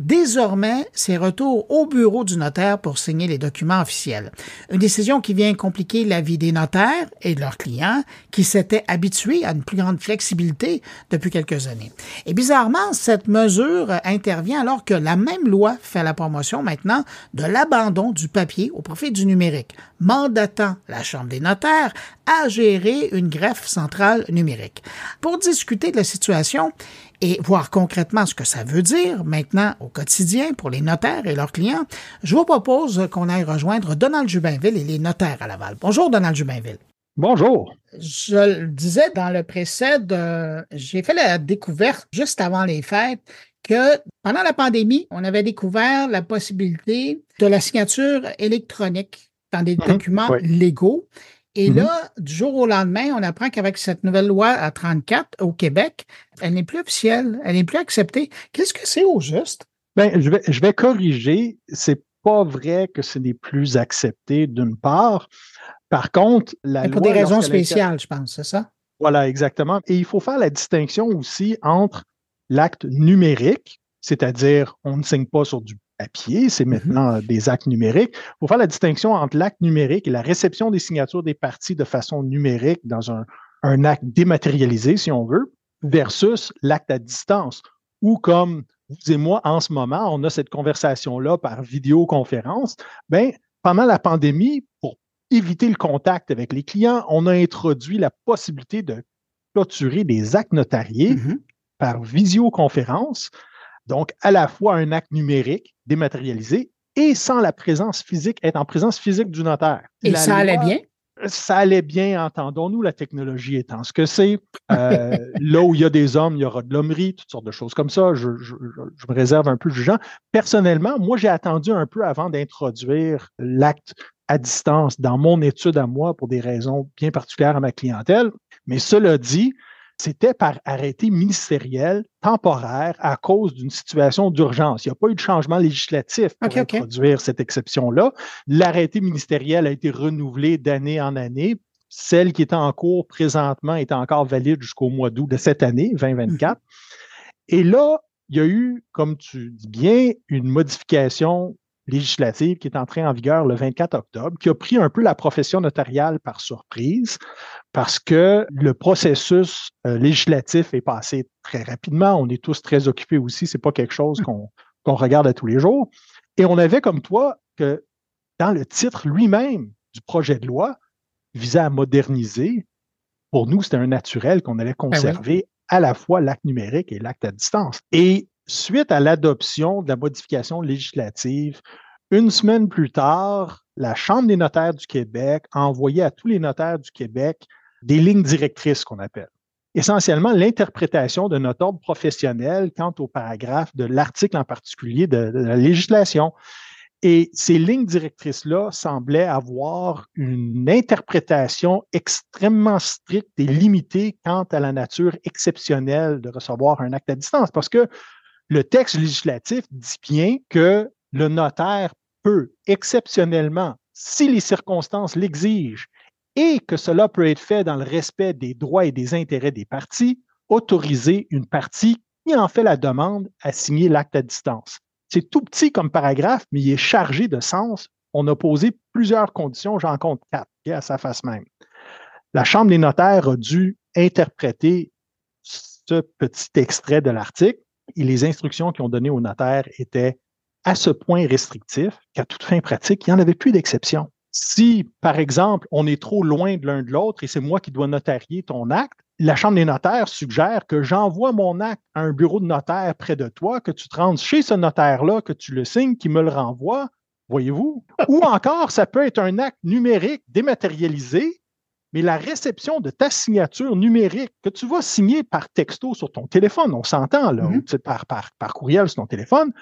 Désormais, c'est retour au bureau du notaire pour signer les documents officiels. Une décision qui vient compliquer la vie des notaires et de leurs clients qui s'étaient habitués à une plus grande flexibilité depuis quelques années. Et bizarrement, cette mesure intervient alors que la même loi fait la promotion maintenant de l'abandon du papier au profit du numérique, mandatant la Chambre des notaires à gérer une greffe centrale numérique. Pour discuter de la situation, et voir concrètement ce que ça veut dire maintenant au quotidien pour les notaires et leurs clients, je vous propose qu'on aille rejoindre Donald Jubinville et les notaires à Laval. Bonjour Donald Jubinville. Bonjour. Je le disais dans le précède, euh, j'ai fait la découverte juste avant les fêtes que pendant la pandémie, on avait découvert la possibilité de la signature électronique dans des mhm. documents légaux. Et mm-hmm. là, du jour au lendemain, on apprend qu'avec cette nouvelle loi à 34 au Québec, elle n'est plus officielle, elle n'est plus acceptée. Qu'est-ce que c'est au juste? Ben, je vais, je vais corriger. C'est pas vrai que ce n'est plus accepté d'une part. Par contre, la Mais pour des raisons spéciales, je pense, c'est ça? Voilà, exactement. Et il faut faire la distinction aussi entre l'acte numérique, c'est-à-dire on ne signe pas sur du papier, c'est mmh maintenant des actes numériques. Il faut faire la distinction entre l'acte numérique et la réception des signatures des parties de façon numérique dans un, acte dématérialisé, si on veut, versus l'acte à distance, ou comme vous et moi, en ce moment, on a cette conversation-là par vidéoconférence. Ben, pendant la pandémie, pour éviter le contact avec les clients, on a introduit la possibilité de clôturer des actes notariés mmh par visioconférence donc, à la fois un acte numérique dématérialisé et sans la présence physique, être en présence physique du notaire. Et ça allait bien? Ça allait bien, entendons-nous, la technologie étant ce que c'est. Euh, là où il y a des hommes, il y aura de l'hommerie, toutes sortes de choses comme ça. Je, me réserve un peu le jugeant. Personnellement, moi, j'ai attendu un peu avant d'introduire l'acte à distance dans mon étude à moi pour des raisons bien particulières à ma clientèle. Mais cela dit, c'était par arrêté ministériel temporaire à cause d'une situation d'urgence. Il n'y a pas eu de changement législatif pour introduire cette exception-là. L'arrêté ministériel a été renouvelé d'année en année. Celle qui est en cours présentement est encore valide jusqu'au mois d'août de cette année, 2024. Mhm. Et là, il y a eu, comme tu dis bien, une modification législative qui est entrée en vigueur le 24 octobre, qui a pris un peu la profession notariale par surprise parce que le processus euh, législatif est passé très rapidement. On est tous très occupés aussi. C'est pas quelque chose qu'on regarde à tous les jours. Et on avait comme toi que dans le titre lui-même du projet de loi visait à moderniser. Pour nous, c'était un naturel qu'on allait ben conserver à la fois l'acte numérique et l'acte à distance. Et suite à l'adoption de la modification législative, une semaine plus tard, la Chambre des notaires du Québec a envoyé à tous les notaires du Québec des lignes directrices qu'on appelle. Essentiellement, l'interprétation de notre ordre professionnel quant au paragraphe de l'article en particulier de, la législation. Et ces lignes directrices-là semblaient avoir une interprétation extrêmement stricte et limitée quant à la nature exceptionnelle de recevoir un acte à distance. Parce que le texte législatif dit bien que le notaire peut exceptionnellement, si les circonstances l'exigent et que cela peut être fait dans le respect des droits et des intérêts des parties, autoriser une partie qui en fait la demande à signer l'acte à distance. C'est tout petit comme paragraphe, mais il est chargé de sens. On a posé plusieurs conditions, j'en compte quatre, à sa face même. La Chambre des notaires a dû interpréter ce petit extrait de l'article et les instructions qu'ils ont données au notaire étaient à ce point restrictifs qu'à toute fin pratique, il n'y en avait plus d'exception. Si, par exemple, on est trop loin de l'un de l'autre et c'est moi qui dois notarier ton acte, la Chambre des notaires suggère que j'envoie mon acte à un bureau de notaire près de toi, que tu te rendes chez ce notaire-là, que tu le signes, qui me le renvoie, voyez-vous? Ou encore, ça peut être un acte numérique dématérialisé mais la réception de ta signature numérique que tu vas signer par texto sur ton téléphone, on s'entend là, mm-hmm. par, par, par courriel sur ton téléphone,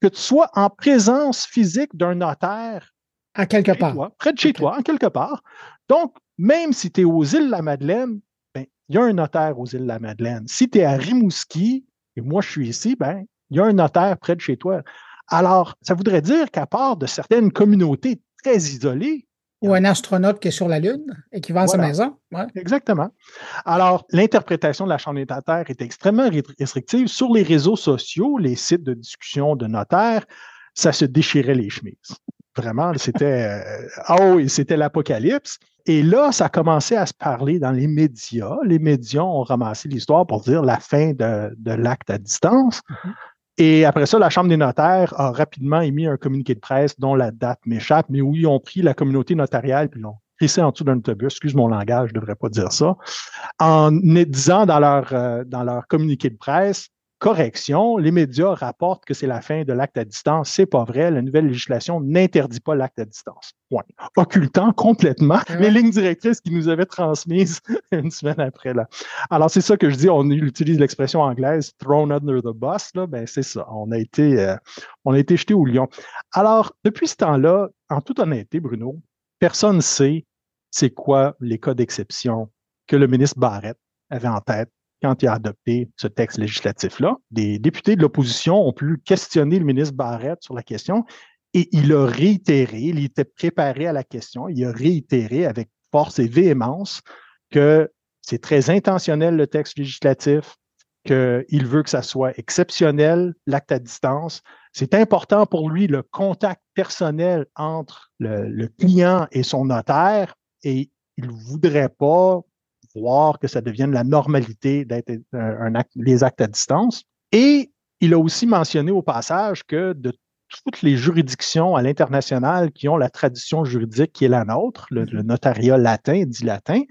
que tu sois en présence physique d'un notaire à quelque part. près de chez toi, en quelque part. Donc, même si tu es aux îles de la Madeleine, ben, il y a un notaire aux îles de la Madeleine. Si tu es à Rimouski, et moi je suis ici, ben, il y a un notaire près de chez toi. Alors, ça voudrait dire qu'à part de certaines communautés très isolées, ou un astronaute qui est sur la Lune et qui vend sa maison. Exactement. Alors, l'interprétation de la Chambre des notaires est extrêmement restrictive. Sur les réseaux sociaux, les sites de discussion de notaires, ça se déchirait les chemises. Vraiment, c'était oh, c'était l'apocalypse. Et là, ça a commencé à se parler dans les médias. Les médias ont ramassé l'histoire pour dire la fin de, l'acte à distance. Mm-hmm. Et après ça, la Chambre des notaires a rapidement émis un communiqué de presse dont la date m'échappe, mais où ils ont pris la communauté notariale puis l'ont crissé en dessous d'un autobus. Excuse mon langage, je devrais pas dire ça. En disant dans leur, euh, dans leur communiqué de presse, correction, les médias rapportent que c'est la fin de l'acte à distance. C'est pas vrai. La nouvelle législation n'interdit pas l'acte à distance. Point. Occultant complètement les lignes directrices qu'ils nous avaient transmises une semaine après. Là. Alors, c'est ça que je dis. On utilise l'expression anglaise thrown under the bus. Là. Ben, c'est ça. On a été, euh, on a été jeté au lion. Alors, depuis ce temps-là, en toute honnêteté, Bruno, personne ne sait c'est quoi les cas d'exception que le ministre Barrett avait en tête quand il a adopté ce texte législatif-là. Des députés de l'opposition ont pu questionner le ministre Barrett sur la question et il a réitéré, il était préparé à la question, il a réitéré avec force et véhémence que c'est très intentionnel le texte législatif, qu'il veut que ça soit exceptionnel, l'acte à distance. C'est important pour lui le contact personnel entre le, le client et son notaire et il ne voudrait pas voir que ça devienne la normalité d'être un, acte, les actes à distance. Et il a aussi mentionné au passage que de toutes les juridictions à l'international qui ont la tradition juridique qui est la nôtre, le, mm-hmm. notariat latin, dit latin,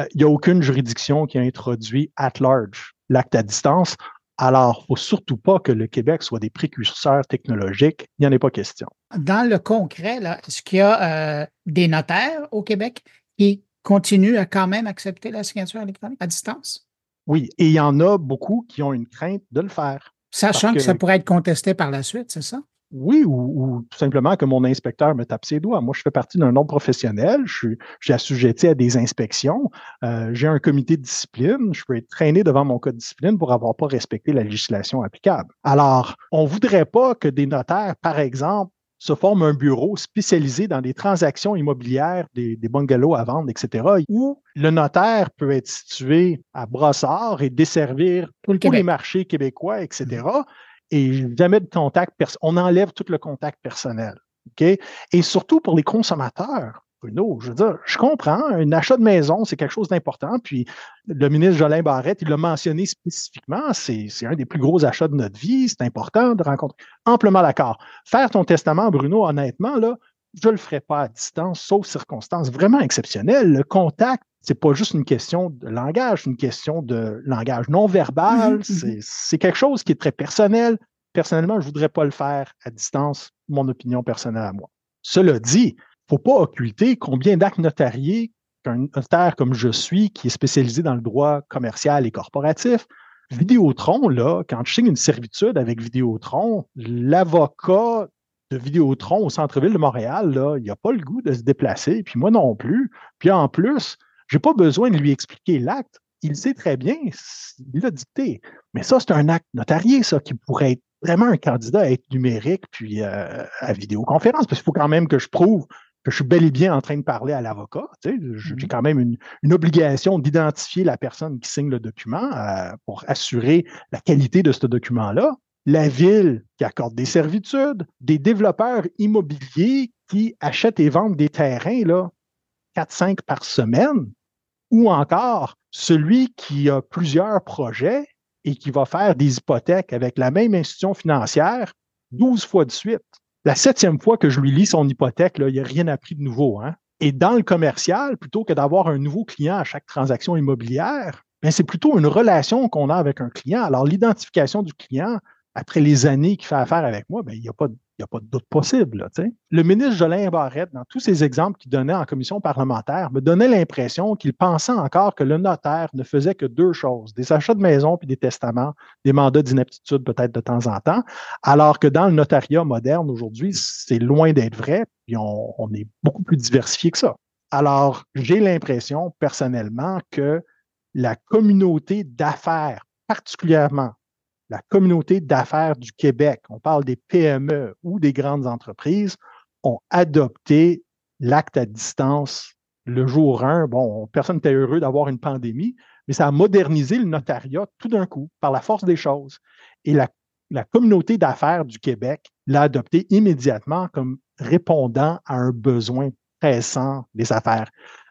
euh, il n'y a aucune juridiction qui a introduit at large l'acte à distance. Alors, il ne faut surtout pas que le Québec soit des précurseurs technologiques. Il n'y en est pas question. Dans le concret, est-ce qu'il y a euh, des notaires au Québec qui continue à quand même accepter la signature électronique à distance? Oui, et il y en a beaucoup qui ont une crainte de le faire. Sachant que, ça pourrait être contesté par la suite, c'est ça? Oui, ou, tout simplement que mon inspecteur me tape ses doigts. Moi, je fais partie d'un ordre professionnel, je suis, assujetti à des inspections, euh, j'ai un comité de discipline, je peux être traîné devant mon code de discipline pour avoir pas respecté la législation applicable. Alors, on voudrait pas que des notaires, par exemple, se forme un bureau spécialisé dans des transactions immobilières, des, bungalows à vendre, etc., où le notaire peut être situé à Brossard et desservir tous les marchés québécois, etc., mm-hmm. et jamais de contact, on enlève tout le contact personnel. Et surtout pour les consommateurs, Bruno, je veux dire, je comprends, un achat de maison, c'est quelque chose d'important. Puis le ministre Jolin Barrette, il l'a mentionné spécifiquement, c'est un des plus gros achats de notre vie, c'est important de rencontrer. Amplement d'accord. Faire ton testament, Bruno, honnêtement, là, je ne le ferai pas à distance, sauf circonstances vraiment exceptionnelles. Le contact, c'est pas juste une question de langage, c'est une question de langage non verbal. Mm-hmm, mm-hmm. C'est quelque chose qui est très personnel. Personnellement, je ne voudrais pas le faire à distance, mon opinion personnelle à moi. Cela dit, faut pas occulter combien d'actes notariés qu'un notaire comme je suis, qui est spécialisé dans le droit commercial et corporatif, Vidéotron, là, quand je signe une servitude avec Vidéotron, l'avocat de Vidéotron au centre-ville de Montréal, là, il n'a pas le goût de se déplacer, puis moi non plus. Puis en plus, je n'ai pas besoin de lui expliquer l'acte. Il sait très bien, il l'a dicté. Mais ça, c'est un acte notarié, ça, qui pourrait être vraiment un candidat à être numérique puis euh, à vidéoconférence, parce qu'il faut quand même que je prouve que je suis bel et bien en train de parler à l'avocat. j'ai mmh quand même une, obligation d'identifier la personne qui signe le document euh, pour assurer la qualité de ce document-là. La ville qui accorde des servitudes, des développeurs immobiliers qui achètent et vendent des terrains, là, 4-5 par semaine, ou encore celui qui a plusieurs projets et qui va faire des hypothèques avec la même institution financière 12 fois de suite la septième fois que je lui lis son hypothèque, là, il a rien appris de nouveau. Hein? Et dans le commercial, plutôt que d'avoir un nouveau client à chaque transaction immobilière, ben, c'est plutôt une relation qu'on a avec un client. Alors, l'identification du client, après les années qu'il fait affaire avec moi, ben, il n'y a pas de n'y a pas de doute possible. le ministre Jolin Barrette, dans tous ces exemples qu'il donnait en commission parlementaire, me donnait l'impression qu'il pensait encore que le notaire ne faisait que deux choses, des achats de maison puis des testaments, des mandats d'inaptitude peut-être de temps en temps, alors que dans le notariat moderne aujourd'hui, c'est loin d'être vrai, puis on, on est beaucoup plus diversifié que ça. Alors, j'ai l'impression personnellement que la communauté d'affaires, particulièrement la communauté d'affaires du Québec, on parle des PME ou des grandes entreprises, ont adopté l'acte à distance le jour 1. Bon, personne n'était heureux d'avoir une pandémie, mais ça a modernisé le notariat tout d'un coup, par la force des choses. Et la, la communauté d'affaires du Québec l'a adopté immédiatement comme répondant à un besoin pressant des affaires.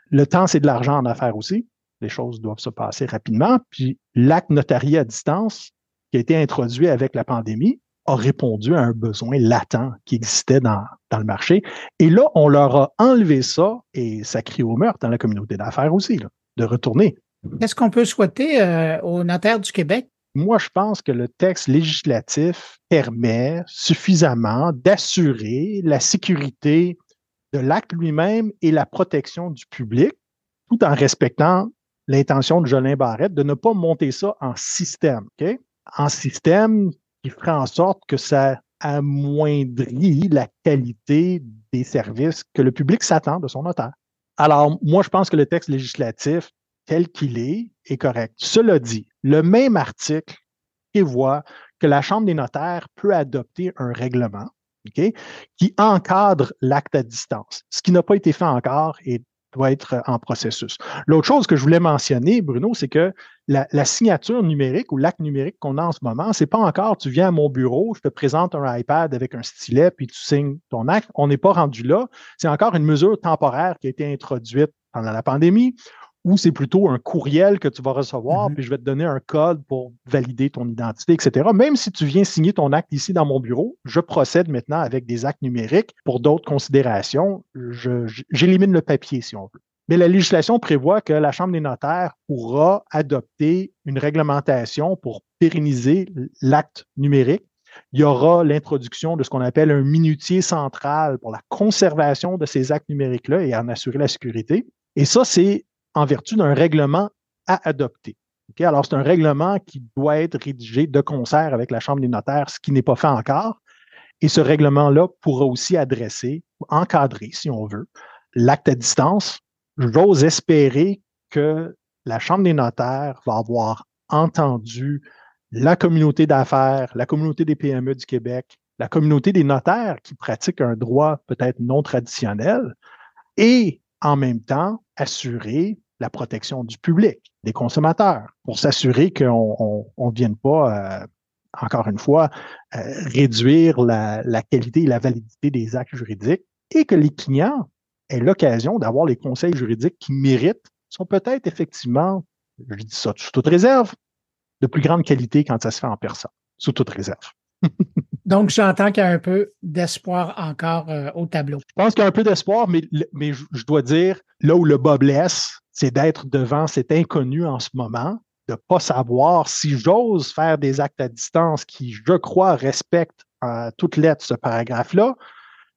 Le temps, c'est de l'argent en affaires aussi. Les choses doivent se passer rapidement. Puis l'acte notarié à distance, qui a été introduit avec la pandémie, a répondu à un besoin latent qui existait dans, dans le marché. Et là, on leur a enlevé ça et ça crie au meurtre dans la communauté d'affaires aussi, de retourner. Qu'est-ce qu'on peut souhaiter euh, aux notaires du Québec? Moi, je pense que le texte législatif permet suffisamment d'assurer la sécurité de l'acte lui-même et la protection du public, tout en respectant l'intention de Jolin Barrette de ne pas monter ça en système. En système qui ferait en sorte que ça amoindrit la qualité des services que le public s'attend de son notaire. Alors, moi, je pense que le texte législatif tel qu'il est est correct. Cela dit, le même article prévoit que la Chambre des notaires peut adopter un règlement qui encadre l'acte à distance, ce qui n'a pas été fait encore et doit être en processus. L'autre chose que je voulais mentionner, Bruno, c'est que la, signature numérique ou l'acte numérique qu'on a en ce moment, c'est pas encore tu viens à mon bureau, je te présente un iPad avec un stylet, puis tu signes ton acte. On n'est pas rendu là. C'est encore une mesure temporaire qui a été introduite pendant la pandémie ou c'est plutôt un courriel que tu vas recevoir, mm-hmm. puis je vais te donner un code pour valider ton identité, etc. Même si tu viens signer ton acte ici dans mon bureau, je procède maintenant avec des actes numériques pour d'autres considérations. J'élimine le papier, si on veut. Mais la législation prévoit que la Chambre des notaires pourra adopter une réglementation pour pérenniser l'acte numérique. Il y aura l'introduction de ce qu'on appelle un minutier central pour la conservation de ces actes numériques-là et en assurer la sécurité. Et ça, c'est en vertu d'un règlement à adopter. Alors, c'est un règlement qui doit être rédigé de concert avec la Chambre des notaires, ce qui n'est pas fait encore. Et ce règlement-là pourra aussi adresser, encadrer, si on veut, l'acte à distance. J'ose espérer que la Chambre des notaires va avoir entendu la communauté d'affaires, la communauté des PME du Québec, la communauté des notaires qui pratiquent un droit peut-être non traditionnel et en même temps assurer la protection du public, des consommateurs, pour s'assurer qu'on ne vienne pas, euh, encore une fois, euh, réduire la, qualité et la validité des actes juridiques et que les clients aient l'occasion d'avoir les conseils juridiques qui méritent, sont peut-être effectivement, je dis ça sous toute réserve, de plus grande qualité quand ça se fait en personne, sous toute réserve. Donc, j'entends qu'il y a un peu d'espoir encore euh, au tableau. Je pense qu'il y a un peu d'espoir, mais, mais je, dois dire, là où le bas blesse, c'est d'être devant cet inconnu en ce moment, de ne pas savoir si j'ose faire des actes à distance qui, je crois, respectent euh, toute lettre ce paragraphe-là,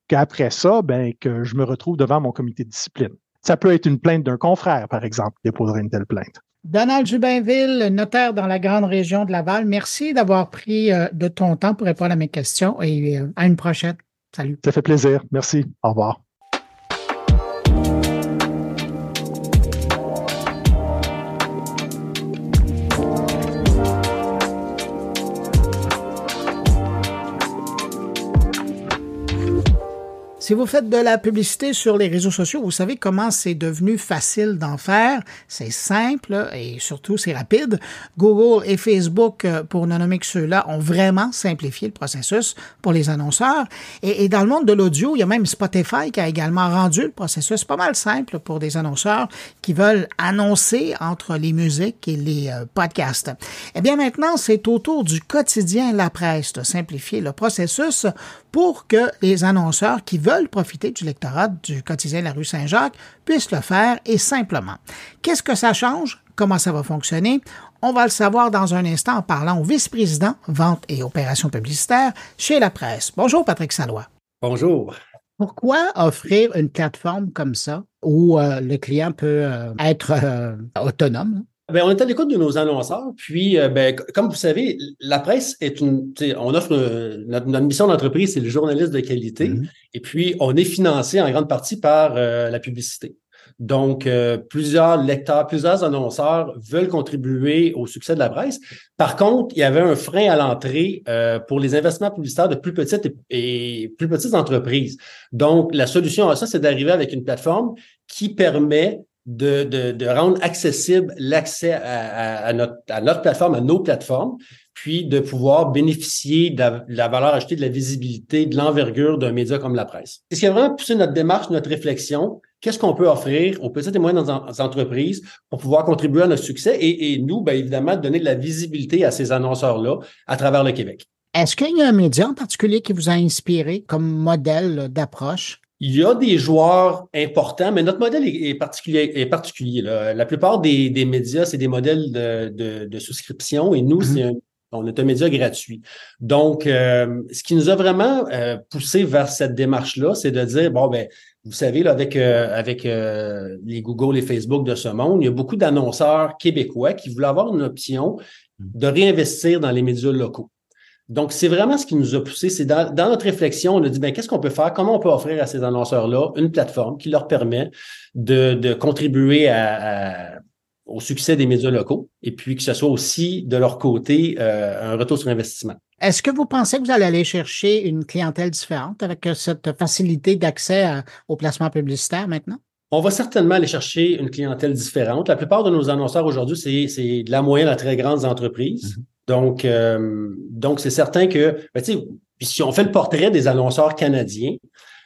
qu'après ça, ben, que je me retrouve devant mon comité de discipline. Ça peut être une plainte d'un confrère, par exemple, déposer une telle plainte. Donald Jubinville, notaire dans la grande région de Laval, merci d'avoir pris euh, de ton temps pour répondre à mes questions et euh, à une prochaine. Salut. Ça fait plaisir. Merci. Au revoir. Si vous faites de la publicité sur les réseaux sociaux, vous savez comment c'est devenu facile d'en faire. C'est simple et surtout c'est rapide. Google et Facebook, euh, pour ne nommer que ceux-là, ont vraiment simplifié le processus pour les annonceurs. Et, dans le monde de l'audio, il y a même Spotify qui a également rendu le processus pas mal simple pour des annonceurs qui veulent annoncer entre les musiques et les euh, podcasts. Eh bien maintenant, c'est au tour du quotidien La Presse de simplifier le processus pour que les annonceurs qui veulent profiter du lectorat du quotidien La Rue Saint-Jacques puissent le faire et simplement. Qu'est-ce que ça change? Comment ça va fonctionner? On va le savoir dans un instant en parlant au vice-président vente et opérations publicitaires chez la presse. Bonjour Patrick Salois. Bonjour. Pourquoi offrir une plateforme comme ça où euh, le client peut euh, être euh, autonome? Ben, on est à l'écoute de nos annonceurs. Puis, euh, ben, comme vous savez, la presse est une. On offre notre, mission d'entreprise, c'est le journaliste de qualité. Mm-hmm. Et puis, on est financé en grande partie par euh, la publicité. Donc, euh, plusieurs lecteurs, plusieurs annonceurs veulent contribuer au succès de la presse. Par contre, il y avait un frein à l'entrée euh, pour les investissements publicitaires de plus petites et, plus petites entreprises. Donc, la solution à ça, c'est d'arriver avec une plateforme qui permet de, de, rendre accessible l'accès à, notre, à notre plateforme, à nos plateformes, puis de pouvoir bénéficier de la, valeur ajoutée, de la visibilité, de l'envergure d'un média comme la presse. C'est ce qui a vraiment poussé notre démarche, notre réflexion. Qu'est-ce qu'on peut offrir? Aux petites et moyennes entreprises pour pouvoir contribuer à notre succès et, nous, bien évidemment, donner de la visibilité à ces annonceurs-là à travers le Québec. Est-ce qu'il y a un média en particulier qui vous a inspiré comme modèle d'approche? Il y a des joueurs importants, mais notre modèle est, particulier. Est particulier La plupart des, médias, c'est des modèles de, souscription et nous, mm-hmm. c'est un on est un média gratuit. Donc, euh, ce qui nous a vraiment euh, poussé vers cette démarche-là, c'est de dire, bon, ben, vous savez, là, avec, euh, avec les Google et Facebook de ce monde, il y a beaucoup d'annonceurs québécois qui voulaient avoir une option de réinvestir dans les médias locaux. Donc, c'est vraiment ce qui nous a poussé. C'est dans, notre réflexion, on a dit, ben, qu'est-ce qu'on peut faire? Comment on peut offrir à ces annonceurs-là une plateforme qui leur permet de, de contribuer à au succès des médias locaux et puis que ce soit aussi de leur côté euh, un retour sur investissement? Est-ce que vous pensez que vous allez aller chercher une clientèle différente avec euh, cette facilité d'accès au placement publicitaire maintenant? On va certainement aller chercher une clientèle différente. La plupart de nos annonceurs aujourd'hui, c'est de la moyenne à très grandes entreprises. Mm-hmm. Donc, euh, donc c'est certain que, ben, si on fait le portrait des annonceurs canadiens,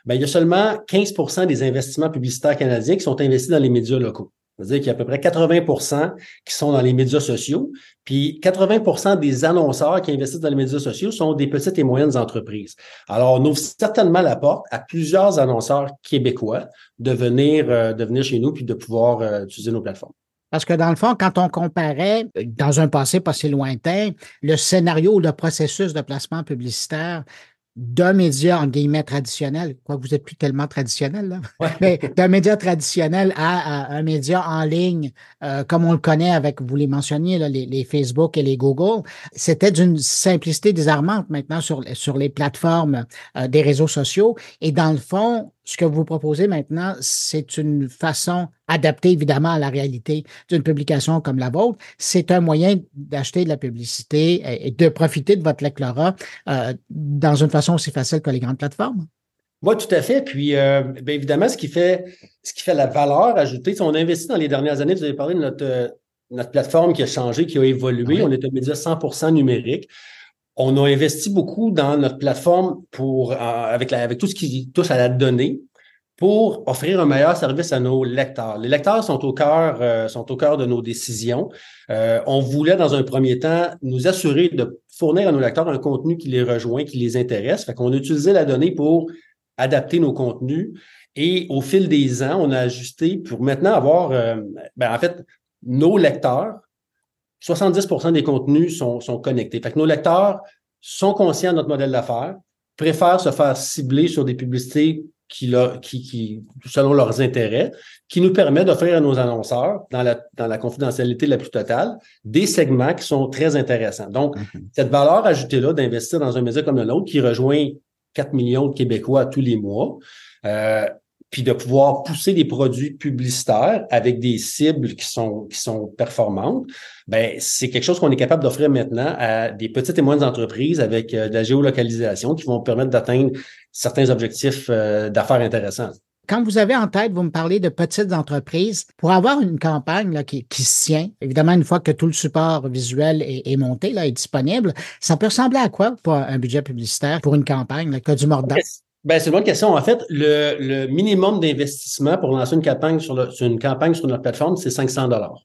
ben, il y a seulement 15% des investissements publicitaires canadiens qui sont investis dans les médias locaux. C'est-à-dire qu'il y a à peu près 80% qui sont dans les médias sociaux, puis 80% des annonceurs qui investissent dans les médias sociaux sont des petites et moyennes entreprises. Alors, on ouvre certainement la porte à plusieurs annonceurs québécois de venir, euh, de venir chez nous puis de pouvoir euh, utiliser nos plateformes. Parce que dans le fond, quand on comparait, dans un passé pas si lointain, le scénario ou le processus de placement publicitaire d'un média, en guillemets, traditionnel, quoi vous êtes plus tellement traditionnel, là, mais d'un média traditionnel à, un média en ligne, euh, comme on le connaît avec, vous les mentionniez, là, les, Facebook et les Google, c'était d'une simplicité désarmante maintenant sur, sur les plateformes euh, des réseaux sociaux. Et dans le fond, ce que vous proposez maintenant, c'est une façon adaptée évidemment à la réalité d'une publication comme la vôtre. C'est un moyen d'acheter de la publicité et de profiter de votre lectorat euh, dans une façon aussi facile que les grandes plateformes. Oui, tout à fait. Puis, euh, bien évidemment, ce qui fait ce qui fait la valeur ajoutée, si on a investi dans les dernières années, vous avez parlé de notre, notre plateforme qui a changé, qui a évolué. On est un média 100% numérique. On a investi beaucoup dans notre plateforme pour, euh, avec, avec tout ce qui touche à la donnée pour offrir un meilleur service à nos lecteurs. Les lecteurs sont au cœur, euh, sont au cœur de nos décisions. Euh, on voulait, dans un premier temps, nous assurer de fournir à nos lecteurs un contenu qui les rejoint, qui les intéresse. Fait qu'on a utilisé la donnée pour adapter nos contenus. Et au fil des ans, on a ajusté pour maintenant avoir, ben, en fait, nos lecteurs 70% des contenus sont, sont connectés. Fait que nos lecteurs sont conscients de notre modèle d'affaires, préfèrent se faire cibler sur des publicités qui, qui, qui, selon leurs intérêts, qui nous permet d'offrir à nos annonceurs, dans la, dans la confidentialité la plus totale, des segments qui sont très intéressants. Donc, mm-hmm. cette valeur ajoutée-là d'investir dans un média comme le nôtre qui rejoint 4 millions de Québécois tous les mois, euh, puis de pouvoir pousser des produits publicitaires avec des cibles qui sont, qui sont performantes, ben c'est quelque chose qu'on est capable d'offrir maintenant à des petites et moyennes entreprises avec euh, de la géolocalisation qui vont permettre d'atteindre certains objectifs euh, d'affaires intéressants. Quand vous avez en tête, vous me parlez de petites entreprises, pour avoir une campagne là, qui, qui se tient, évidemment, une fois que tout le support visuel est, monté, là, est disponible, ça peut ressembler à quoi pour un budget publicitaire pour une campagne, là, que du mordant? Ben, c'est une bonne question. En fait, le, minimum d'investissement pour lancer une campagne sur, une campagne sur notre plateforme, c'est 500 dollars.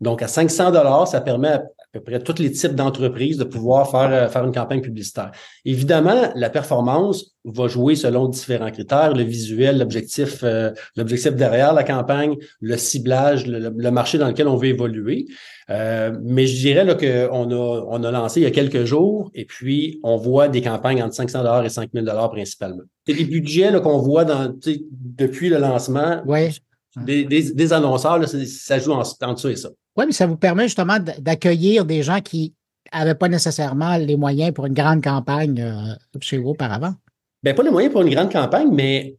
Donc, à 500 dollars, ça permet à, peu près tous les types d'entreprises de pouvoir faire, euh, faire une campagne publicitaire. Évidemment, la performance va jouer selon différents critères, le visuel, l'objectif, euh, l'objectif derrière la campagne, le ciblage, le, marché dans lequel on veut évoluer. Euh, mais je dirais là, qu'on a, on a lancé il y a quelques jours et puis on voit des campagnes entre 500 dollars et 5000 dollars principalement. C'est des budgets qu'on voit dans, depuis le lancement. Ouais. Des, des, annonceurs, là, ça joue en, en dessous et ça. Oui, mais ça vous permet justement d'accueillir des gens qui n'avaient pas nécessairement les moyens pour une grande campagne euh, chez vous auparavant. Bien, pas les moyens pour une grande campagne, mais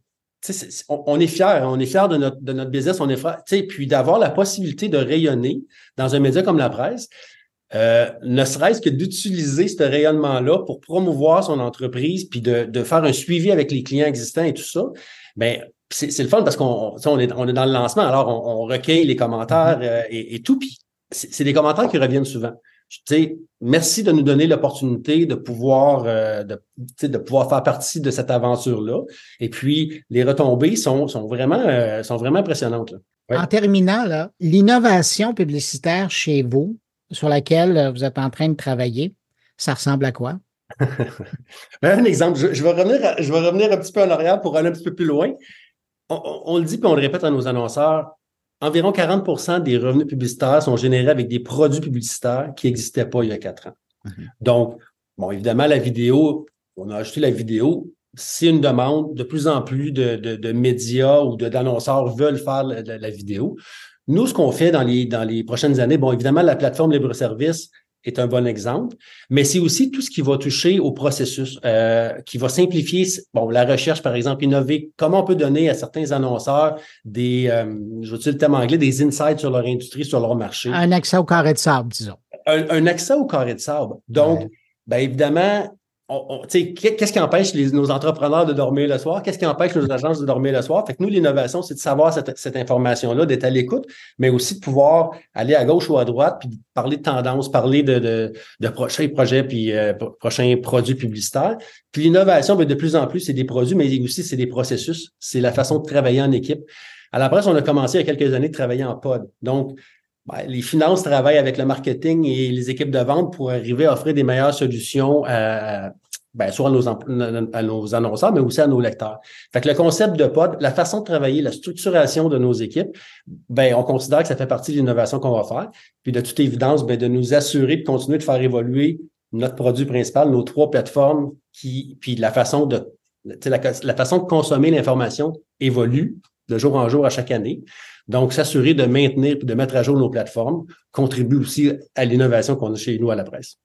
on, est fiers, on est fiers de notre, de notre business, on est fiers, puis d'avoir la possibilité de rayonner dans un média comme la presse, euh, ne serait-ce que d'utiliser ce rayonnement-là pour promouvoir son entreprise, puis de, de, faire un suivi avec les clients existants et tout ça, ben c'est le fun parce qu'on on est, on est dans le lancement, alors on, recueille les commentaires mm-hmm. euh, et, et, tout, puis c'est des commentaires qui reviennent souvent sais, merci de nous donner l'opportunité de pouvoir euh, de, de pouvoir faire partie de cette aventure-là. Et puis, les retombées sont, sont, vraiment, euh, sont vraiment impressionnantes. En terminant, l'innovation publicitaire chez vous, sur laquelle euh, vous êtes en train de travailler, ça ressemble à quoi? Un exemple, je, vais revenir, je vais revenir un petit peu en arrière pour aller un petit peu plus loin. On, on le dit puis on le répète à nos annonceurs, environ 40% des revenus publicitaires sont générés avec des produits publicitaires qui n'existaient pas il y a quatre ans. Mhm. Donc, bon, évidemment, la vidéo, on a ajouté la vidéo. C'est une demande. De plus en plus de, médias ou d'annonceurs veulent faire la, vidéo. Nous, ce qu'on fait dans les, dans les prochaines années, bon, évidemment, la plateforme libre-service, est un bon exemple, mais c'est aussi tout ce qui va toucher au processus, euh, qui va simplifier bon, la recherche, par exemple, innover. Comment on peut donner à certains annonceurs des, euh, je veux le terme anglais, des insights sur leur industrie, sur leur marché. Un accès au carré de sable, disons. Un, accès au carré de sable. Donc, bien évidemment, qu'est-ce qui empêche nos entrepreneurs de dormir le soir? Qu'est-ce qui empêche nos agences de dormir le soir? Fait que nous, l'innovation, c'est de savoir cette, information-là, d'être à l'écoute, mais aussi de pouvoir aller à gauche ou à droite, puis parler de tendance, parler de, de, prochains projets, puis euh, prochains produits publicitaires. Puis l'innovation, ben, de plus en plus, c'est des produits, mais aussi c'est des processus. C'est la façon de travailler en équipe. À la presse, on a commencé il y a quelques années de travailler en pod. Donc, ben, les finances travaillent avec le marketing et les équipes de vente pour arriver à offrir des meilleures solutions à, ben, soit à nos, à nos, annonceurs, mais aussi à nos lecteurs. Fait le concept de pod, la façon de travailler, la structuration de nos équipes, ben, on considère que ça fait partie de l'innovation qu'on va faire. Puis de toute évidence, ben, de nous assurer de continuer de faire évoluer notre produit principal, nos trois plateformes, qui, puis la façon de la façon de consommer l'information évolue de jour en jour à chaque année. Donc, s'assurer de maintenir et de mettre à jour nos plateformes contribue aussi à l'innovation qu'on a chez nous à la presse.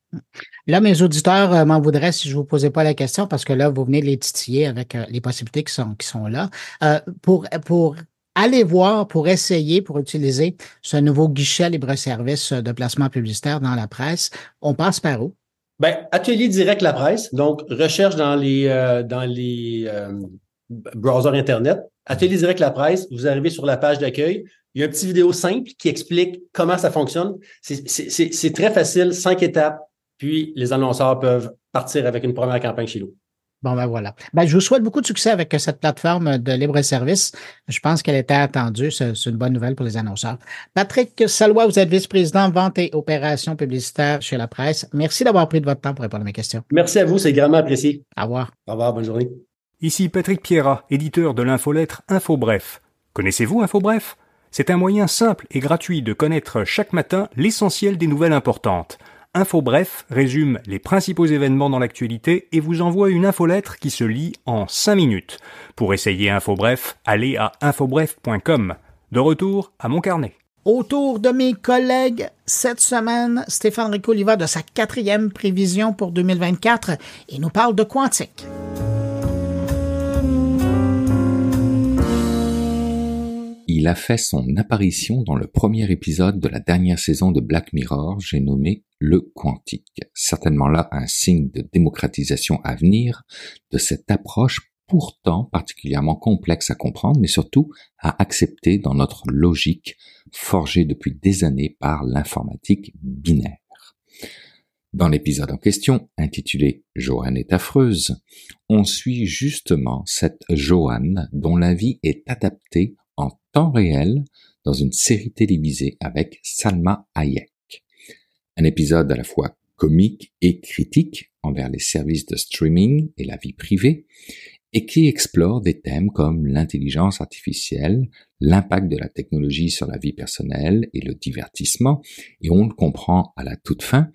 Là, mes auditeurs euh, m'en voudraient si je ne vous posais pas la question parce que là, vous venez de les titiller avec euh, les possibilités qui sont, qui sont là. Euh, pour, pour aller voir, pour essayer, pour utiliser ce nouveau guichet libre-service de placement publicitaire dans la presse, on passe par où? Ben, atelier direct la presse, donc recherche dans les, dans les browsers Internet, Atelier direct la presse, vous arrivez sur la page d'accueil. Il y a une petite vidéo simple qui explique comment ça fonctionne. C'est très facile, cinq étapes, puis les annonceurs peuvent partir avec une première campagne chez nous. Bon, ben voilà. Ben, je vous souhaite beaucoup de succès avec cette plateforme de libre-service. Je pense qu'elle était attendue. C'est une bonne nouvelle pour les annonceurs. Patrick Salois, vous êtes vice-président vente et opérations publicitaires chez la presse. Merci d'avoir pris de votre temps pour répondre à mes questions. Merci à vous, c'est grandement apprécié. Au revoir. Au revoir, bonne journée. Ici Patrick Pierrat, éditeur de l'infolettre InfoBref. Connaissez-vous InfoBref? C'est un moyen simple et gratuit de connaître chaque matin l'essentiel des nouvelles importantes. InfoBref résume les principaux événements dans l'actualité et vous envoie une infolettre qui se lit en 5 minutes. Pour essayer InfoBref, allez à infobref.com. De retour à mon carnet. Autour de mes collègues, cette semaine, Stéphane Rico de sa quatrième prévision pour 2024 et nous parle de quantique. Il a fait son apparition dans le premier épisode de la dernière saison de Black Mirror, j'ai nommé le quantique. Certainement là un signe de démocratisation à venir de cette approche pourtant particulièrement complexe à comprendre, mais surtout à accepter dans notre logique forgée depuis des années par l'informatique binaire. Dans l'épisode en question, intitulé Joanne est affreuse, on suit justement cette Joanne dont la vie est adaptée en temps réel dans une série télévisée avec Salma Hayek. Un épisode à la fois comique et critique envers les services de streaming et la vie privée, et qui explore des thèmes comme l'intelligence artificielle, l'impact de la technologie sur la vie personnelle et le divertissement, et on le comprend à la toute fin,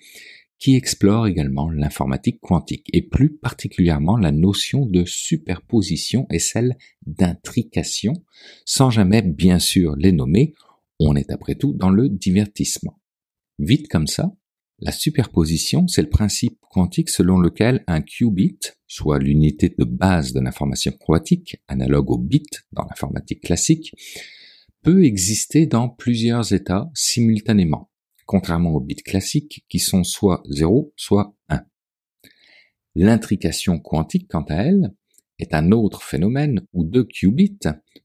qui explore également l'informatique quantique et plus particulièrement la notion de superposition et celle d'intrication, sans jamais bien sûr les nommer, on est après tout dans le divertissement. Vite comme ça, La superposition, c'est le principe quantique selon lequel un qubit, soit l'unité de base de l'information quantique, analogue au bit dans l'informatique classique, peut exister dans plusieurs états simultanément, contrairement aux bits classiques qui sont soit 0, soit 1. L'intrication quantique, quant à elle, est un autre phénomène où deux qubits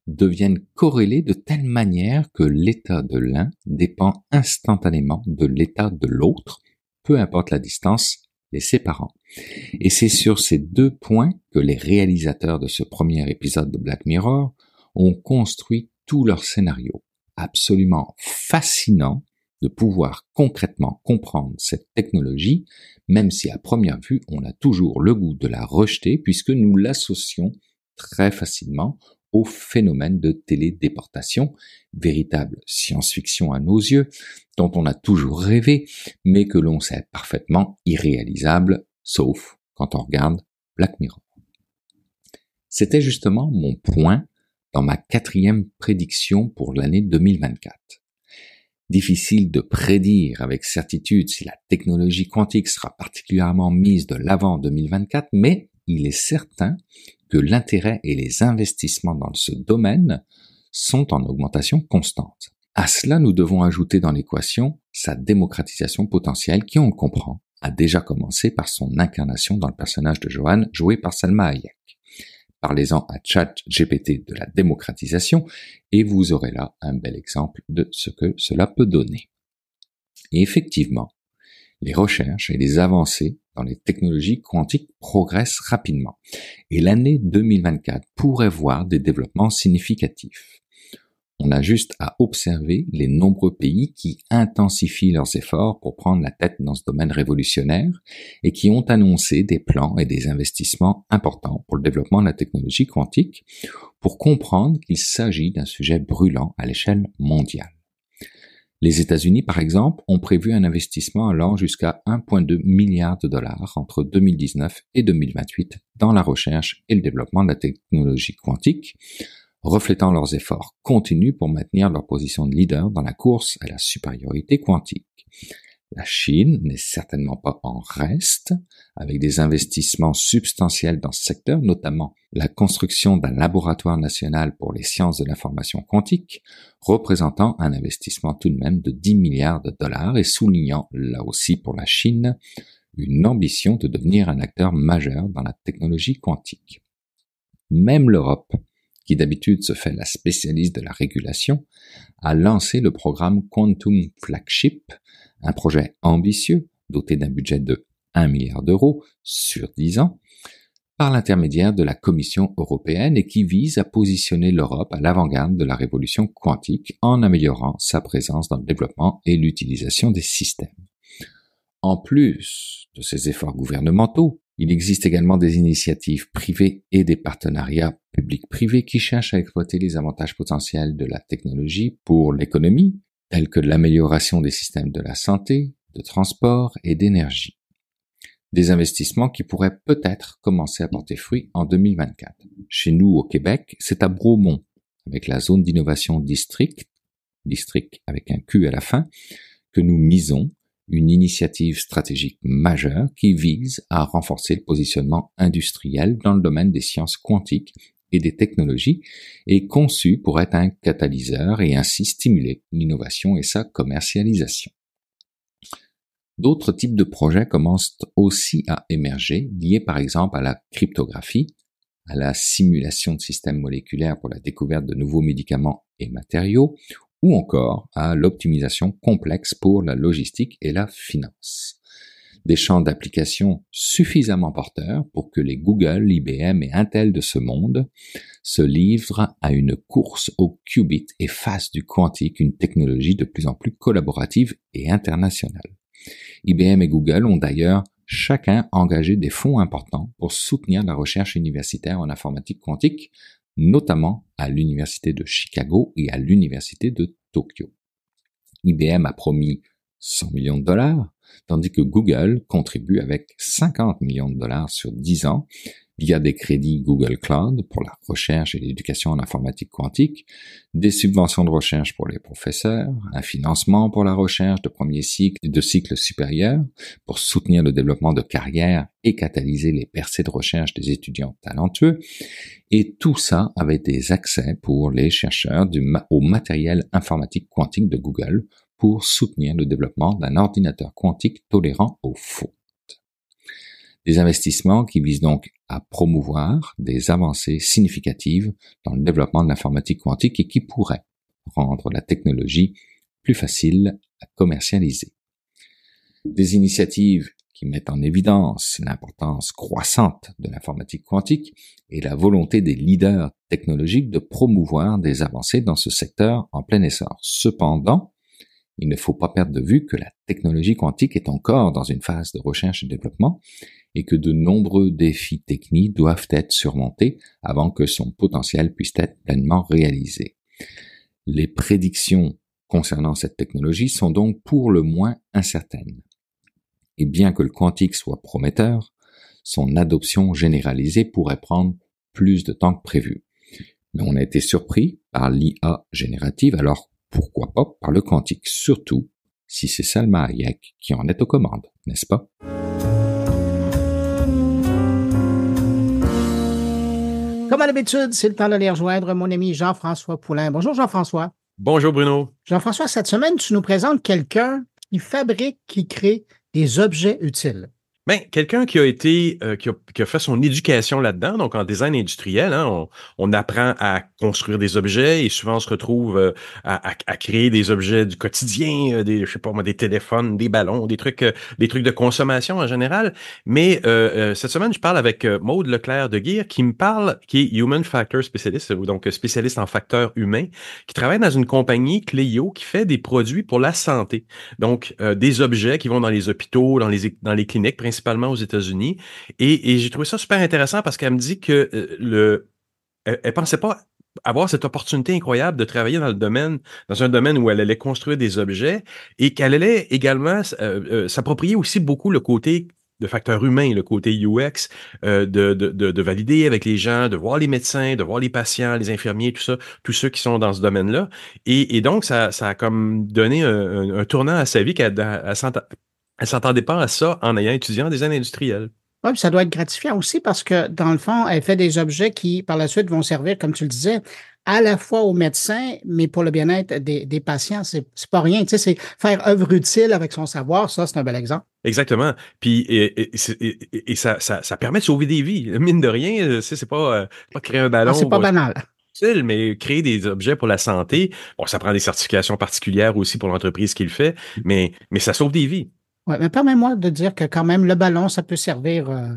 deviennent corrélés de telle manière que l'état de l'un dépend instantanément de l'état de l'autre, peu importe la distance les séparant. Et c'est sur ces deux points que les réalisateurs de ce premier épisode de Black Mirror ont construit tout leur scénario. Absolument fascinant de pouvoir concrètement comprendre cette technologie, même si à première vue on a toujours le goût de la rejeter puisque nous l'associons très facilement au phénomène de télédéportation, véritable science-fiction à nos yeux, dont on a toujours rêvé, mais que l'on sait parfaitement irréalisable, sauf quand on regarde Black Mirror. C'était justement mon point dans ma quatrième prédiction pour l'année 2024. Difficile de prédire avec certitude si la technologie quantique sera particulièrement mise de l'avant en 2024, mais il est certain que l'intérêt et les investissements dans ce domaine sont en augmentation constante. À cela, nous devons ajouter dans l'équation sa démocratisation potentielle qui, on le comprend, a déjà commencé par son incarnation dans le personnage de Johan joué par Salma Hayek. Parlez-en à ChatGPT de la démocratisation et vous aurez là un bel exemple de ce que cela peut donner. Et effectivement, les recherches et les avancées dans les technologies quantiques progressent rapidement et l'année 2024 pourrait voir des développements significatifs. On a juste à observer les nombreux pays qui intensifient leurs efforts pour prendre la tête dans ce domaine révolutionnaire et qui ont annoncé des plans et des investissements importants pour le développement de la technologie quantique pour comprendre qu'il s'agit d'un sujet brûlant à l'échelle mondiale. Les États-Unis, par exemple, ont prévu un investissement allant jusqu'à 1,2 milliard de dollars entre 2019 et 2028 dans la recherche et le développement de la technologie quantique, reflétant leurs efforts continus pour maintenir leur position de leader dans la course à la supériorité quantique. La Chine n'est certainement pas en reste, avec des investissements substantiels dans ce secteur, notamment la construction d'un laboratoire national pour les sciences de l'information quantique, représentant un investissement tout de même de 10 milliards de dollars et soulignant, là aussi pour la Chine, une ambition de devenir un acteur majeur dans la technologie quantique. Même l'Europe, qui d'habitude se fait la spécialiste de la régulation, a lancé le programme Quantum Flagship, un projet ambitieux doté d'un budget de 1 milliard d'euros sur 10 ans, par l'intermédiaire de la Commission européenne et qui vise à positionner l'Europe à l'avant-garde de la révolution quantique en améliorant sa présence dans le développement et l'utilisation des systèmes. En plus de ces efforts gouvernementaux, il existe également des initiatives privées et des partenariats publics-privés qui cherchent à exploiter les avantages potentiels de la technologie pour l'économie, tels que l'amélioration des systèmes de la santé, de transport et d'énergie. Des investissements qui pourraient peut-être commencer à porter fruit en 2024. Chez nous au Québec, c'est à Bromont, avec la zone d'innovation district, district avec un Q à la fin, que nous misons une initiative stratégique majeure qui vise à renforcer le positionnement industriel dans le domaine des sciences quantiques et des technologies et conçue pour être un catalyseur et ainsi stimuler l'innovation et sa commercialisation. D'autres types de projets commencent aussi à émerger, liés par exemple à la cryptographie, à la simulation de systèmes moléculaires pour la découverte de nouveaux médicaments et matériaux, ou encore à l'optimisation complexe pour la logistique et la finance. Des champs d'application suffisamment porteurs pour que les Google, IBM et Intel de ce monde se livrent à une course au qubit et fassent du quantique une technologie de plus en plus collaborative et internationale. IBM et Google ont d'ailleurs chacun engagé des fonds importants pour soutenir la recherche universitaire en informatique quantique notamment à l'université de Chicago et à l'université de Tokyo. IBM a promis 100 millions de dollars, tandis que Google contribue avec 50 millions de dollars sur 10 ans via des crédits Google Cloud pour la recherche et l'éducation en informatique quantique, des subventions de recherche pour les professeurs, un financement pour la recherche de premier cycle et de cycle supérieur pour soutenir le développement de carrières et catalyser les percées de recherche des étudiants talentueux, et tout ça avec des accès pour les chercheurs au matériel informatique quantique de Google pour soutenir le développement d'un ordinateur quantique tolérant aux fautes. Des investissements qui visent donc à promouvoir des avancées significatives dans le développement de l'informatique quantique et qui pourraient rendre la technologie plus facile à commercialiser. Des initiatives qui mettent en évidence l'importance croissante de l'informatique quantique et la volonté des leaders technologiques de promouvoir des avancées dans ce secteur en plein essor. Cependant, il ne faut pas perdre de vue que la technologie quantique est encore dans une phase de recherche et développement et que de nombreux défis techniques doivent être surmontés avant que son potentiel puisse être pleinement réalisé. Les prédictions concernant cette technologie sont donc pour le moins incertaines. Et bien que le quantique soit prometteur, son adoption généralisée pourrait prendre plus de temps que prévu. Mais on a été surpris par l'IA générative, alors pourquoi pas par le quantique, surtout si c'est Salma Hayek qui en est aux commandes, n'est-ce pas? Comme à l'habitude, c'est le temps d'aller rejoindre mon ami Jean-François Poulain. Bonjour Jean-François. Bonjour Bruno. Jean-François, cette semaine, tu nous présentes quelqu'un qui fabrique, qui crée des objets utiles. Ben, quelqu'un qui a été, euh, qui, a, qui, a, fait son éducation là-dedans, donc en design industriel, hein, on, on, apprend à construire des objets et souvent on se retrouve euh, à, à, créer des objets du quotidien, euh, des, je sais pas moi, des téléphones, des ballons, des trucs, des trucs de consommation en général. Mais cette semaine, je parle avec Maude Leclerc de Guire qui me parle, qui est Human Factor Specialist, donc spécialiste en facteurs humains, qui travaille dans une compagnie Clio qui fait des produits pour la santé. Donc des objets qui vont dans les hôpitaux, dans les dans les cliniques principalement principalement aux États-Unis. Et, j'ai trouvé ça super intéressant parce qu'elle me dit que euh, le, elle, pensait pas avoir cette opportunité incroyable de travailler dans le domaine, dans un domaine où elle allait construire des objets et qu'elle allait également euh, euh, s'approprier aussi beaucoup le côté de facteur humain, le côté UX, de, de, de, valider avec les gens, de voir les médecins, de voir les patients, les infirmiers, tout ça, tous ceux qui sont dans ce domaine-là. Et, et, donc, ça, ça a comme donné un, un, tournant à sa vie qu'elle elle s'entendait pas à ça en ayant étudié en design industriel. Oui, puis ça doit être gratifiant aussi parce que, dans le fond, elle fait des objets qui, par la suite, vont servir, comme tu le disais, à la fois aux médecins, mais pour le bien-être des, des, patients. C'est pas rien. Tu sais, c'est faire œuvre utile avec son savoir. Ça, c'est un bel exemple. Exactement. Puis, et, et, et ça, ça, ça, permet de sauver des vies. Mine de rien, c'est pas, euh, pas créer un ballon. Ah, c'est pas banal mais créer des objets pour la santé, bon, ça prend des certifications particulières aussi pour l'entreprise qui le fait, mais, mais ça sauve des vies. Oui, mais permets-moi de dire que quand même, le ballon, ça peut servir euh,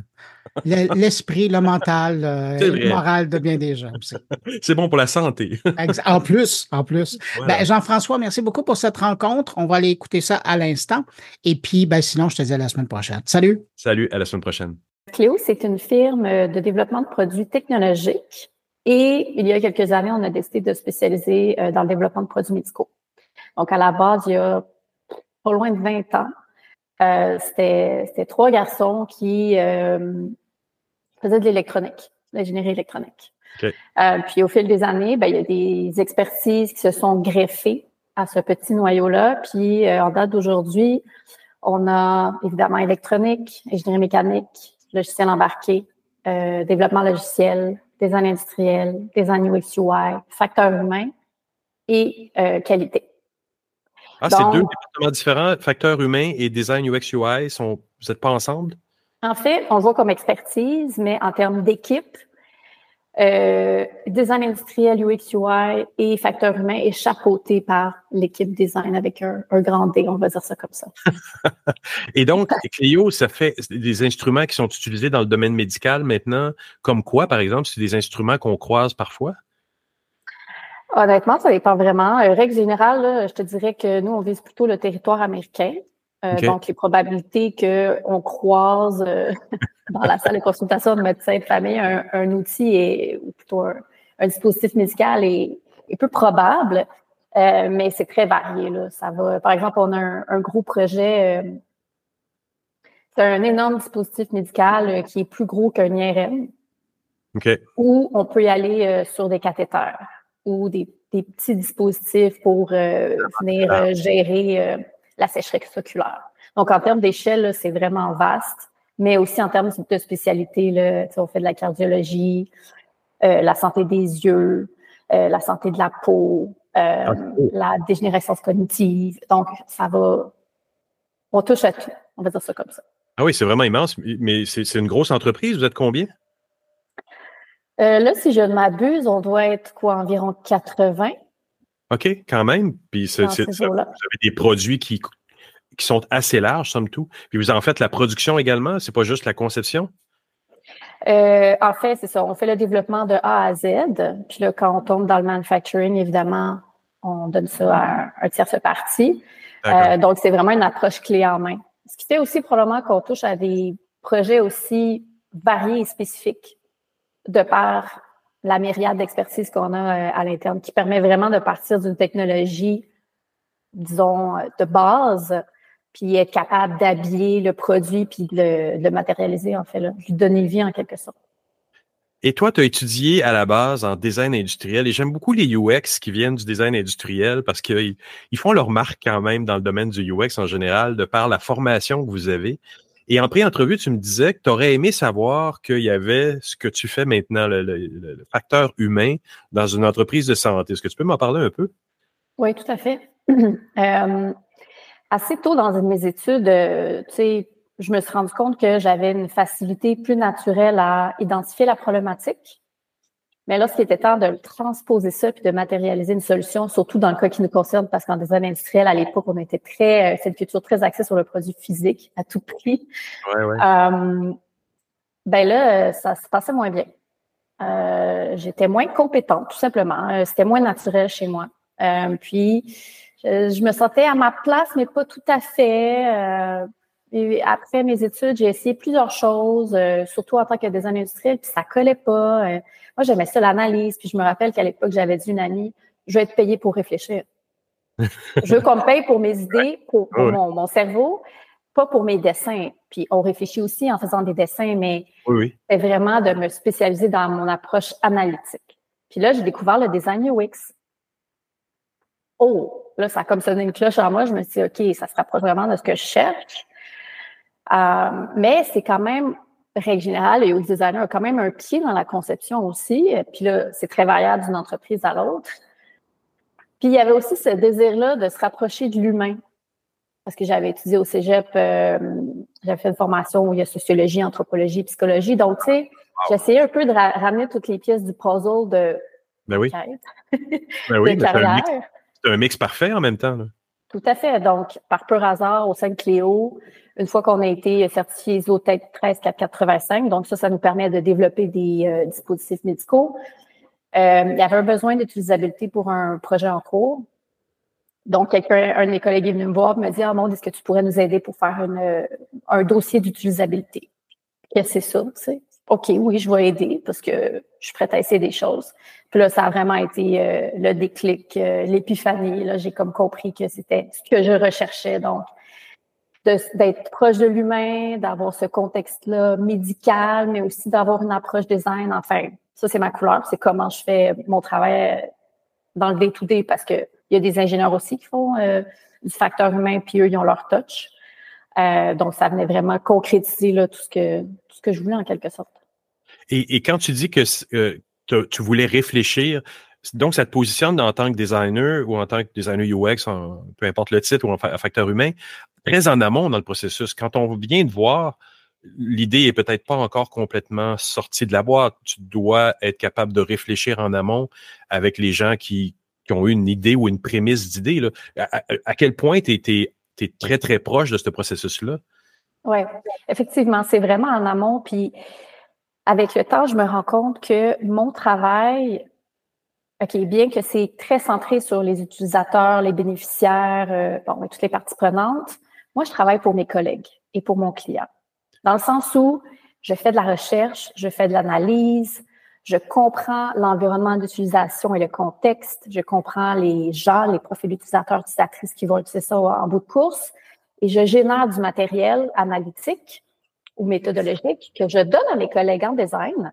l'esprit, le mental, euh, le moral de bien des gens. C'est bon pour la santé. en plus, en plus. Ben, Jean-François, merci beaucoup pour cette rencontre. On va aller écouter ça à l'instant. Et puis, ben, sinon, je te dis à la semaine prochaine. Salut. Salut, à la semaine prochaine. Cléo, c'est une firme de développement de produits technologiques. Et il y a quelques années, on a décidé de spécialiser euh, dans le développement de produits médicaux. Donc, à la base, il y a pas loin de 20 ans, euh, c'était trois garçons qui euh, faisaient de l'électronique, l'ingénierie électronique. Euh, puis au fil des années, ben, il y a des expertises qui se sont greffées à ce petit noyau-là. Puis en date d'aujourd'hui, on a évidemment électronique, ingénierie mécanique, logiciel embarqué, développement logiciel, design industriel, design UX UI, facteur humain et qualité. Ah, c'est deux départements différents, facteurs humains et design UX UI, sont, vous n'êtes pas ensemble? En fait, on le voit comme expertise, mais en termes d'équipe, euh, design industriel, UX UI et facteur humain est chapeauté par l'équipe design avec un, grand D, on va dire ça comme ça. et donc, Clio, ça fait des instruments qui sont utilisés dans le domaine médical maintenant, comme quoi, par exemple, c'est des instruments qu'on croise parfois? Honnêtement, ça dépend vraiment. Euh, règle générale, je te dirais que nous, on vise plutôt le territoire américain. Euh, donc, les probabilités qu'on croise euh, dans la salle de consultation de médecin de famille un, outil est, ou plutôt un, dispositif médical est, peu probable. Euh, mais c'est très varié. Là. Ça va, par exemple, on a un, gros projet. Euh, c'est un énorme dispositif médical qui est plus gros qu'un IRM. OK. Où on peut y aller sur des cathéters ou des, petits dispositifs pour venir ah. gérer la sécheresse oculaire. Donc, en termes d'échelle, c'est vraiment vaste, mais aussi en termes de spécialité, là, on fait de la cardiologie, la santé des yeux, la santé de la peau, euh, la dégénérescence cognitive. Donc, ça va. On touche à tout. On va dire ça comme ça. Ah oui, c'est vraiment immense. Mais c'est une grosse entreprise. Vous êtes combien? Euh, là, si je ne m'abuse, on doit être quoi, environ 80. OK, quand même. Puis c'est, vous avez des produits qui, qui sont assez larges, somme tout. Puis vous en faites la production également, c'est pas juste la conception? Euh, en fait, c'est ça. On fait le développement de A à Z. Puis là, quand on tombe dans le manufacturing, évidemment, on donne ça à un, tierce partie. Euh, donc, c'est vraiment une approche clé en main. Ce qui fait aussi probablement qu'on touche à des projets aussi variés et spécifiques de par la myriade d'expertise qu'on a euh, à l'interne, qui permet vraiment de partir d'une technologie, disons, de base, puis être capable d'habiller le produit, puis de le, matérialiser, en fait, là, lui donner vie en quelque sorte. Et toi, tu as étudié à la base en design industriel et j'aime beaucoup les UX qui viennent du design industriel parce qu'ils ils font leur marque quand même dans le domaine du UX en général de par la formation que vous avez. Et en pré-entrevue, tu me disais que tu aurais aimé savoir qu'il y avait ce que tu fais maintenant, le, facteur humain dans une entreprise de santé. Est-ce que tu peux m'en parler un peu? Oui, tout à fait. Euh, assez tôt dans mes études, euh, tu sais, je me suis rendu compte que j'avais une facilité plus naturelle à identifier la problématique. Mais là, ce qui était temps de transposer ça puis de matérialiser une solution, surtout dans le cas qui nous concerne, parce qu'en design industriel, à l'époque, on était très, euh, c'est une culture très axée sur le produit physique à tout prix. Ouais, ouais. Euh, ben là, ça se passait moins bien. Euh, j'étais moins compétente, tout simplement. Euh, c'était moins naturel chez moi. Euh, puis, je, je, me sentais à ma place, mais pas tout à fait après mes études, j'ai essayé plusieurs choses, euh, surtout en tant que designer industriel, puis ça collait pas. Moi, j'aimais ça l'analyse, puis je me rappelle qu'à l'époque, j'avais dit une amie, je vais être payée pour réfléchir. je veux qu'on me paye pour mes idées, pour, mon, cerveau, pas pour mes dessins. Puis on réfléchit aussi en faisant des dessins, mais c'est vraiment de me spécialiser dans mon approche analytique. Puis là, j'ai découvert le design UX. Oh, là, ça a comme sonné une cloche en moi. Je me suis dit, OK, ça se rapproche vraiment de ce que je cherche. Euh, mais c'est quand même, règle générale, le UX designer a quand même un pied dans la conception aussi. Puis là, c'est très variable d'une entreprise à l'autre. Puis il y avait aussi ce désir-là de se rapprocher de l'humain. Parce que j'avais étudié au cégep, euh, j'avais fait une formation où il y a sociologie, anthropologie, psychologie. Donc, tu sais, j'essayais un peu de ramener toutes les pièces du puzzle de ben oui. ben oui, C'est un, mix parfait en même temps. Là. Tout à fait. Donc, par pur hasard, au sein de Cléo, une fois qu'on a été certifié ISO 13485, donc ça, ça nous permet de développer des euh, dispositifs médicaux. Euh, il y avait un besoin d'utilisabilité pour un projet en cours. Donc, quelqu'un, un de mes collègues est venu me voir me dit Ah, mon, est-ce que tu pourrais nous aider pour faire euh, un dossier d'utilisabilité? Que c'est ça? Tu sais? OK, oui, je vais aider parce que je suis prête à essayer des choses. Puis là, ça a vraiment été le déclic, l'épiphanie. Là, j'ai comme compris que c'était ce que je recherchais. Donc, d'être proche de l'humain, d'avoir ce contexte-là médical, mais aussi d'avoir une approche design. Enfin, ça, c'est ma couleur. C'est comment je fais mon travail dans le day-to-day parce qu'il y a des ingénieurs aussi qui font euh, du facteur humain, puis eux, ils ont leur touch. Euh, donc, ça venait vraiment concrétiser tout, ce que, tout ce que je voulais en quelque sorte. Et, quand tu dis que euh, tu voulais réfléchir, donc, ça te positionne en tant que designer ou en tant que designer UX, peu importe le titre, ou en facteur humain, très en amont dans le processus. Quand on vient de voir, l'idée est peut-être pas encore complètement sortie de la boîte. Tu dois être capable de réfléchir en amont avec les gens qui, ont eu une idée ou une prémisse d'idée. À, quel point tu es, très, très proche de ce processus-là? Oui, effectivement, c'est vraiment en amont. Puis avec le temps, je me rends compte que mon travail, OK, bien que c'est très centré sur les utilisateurs, les bénéficiaires, euh, bon, toutes les parties prenantes, moi, je travaille pour mes collègues et pour mon client. Dans le sens où je fais de la recherche, je fais de l'analyse, je comprends l'environnement d'utilisation et le contexte, je comprends les gens, les profils d'utilisateurs, utilisatrices qui vont utiliser ça en bout de course, et je génère du matériel analytique ou méthodologique que je donne à mes collègues en design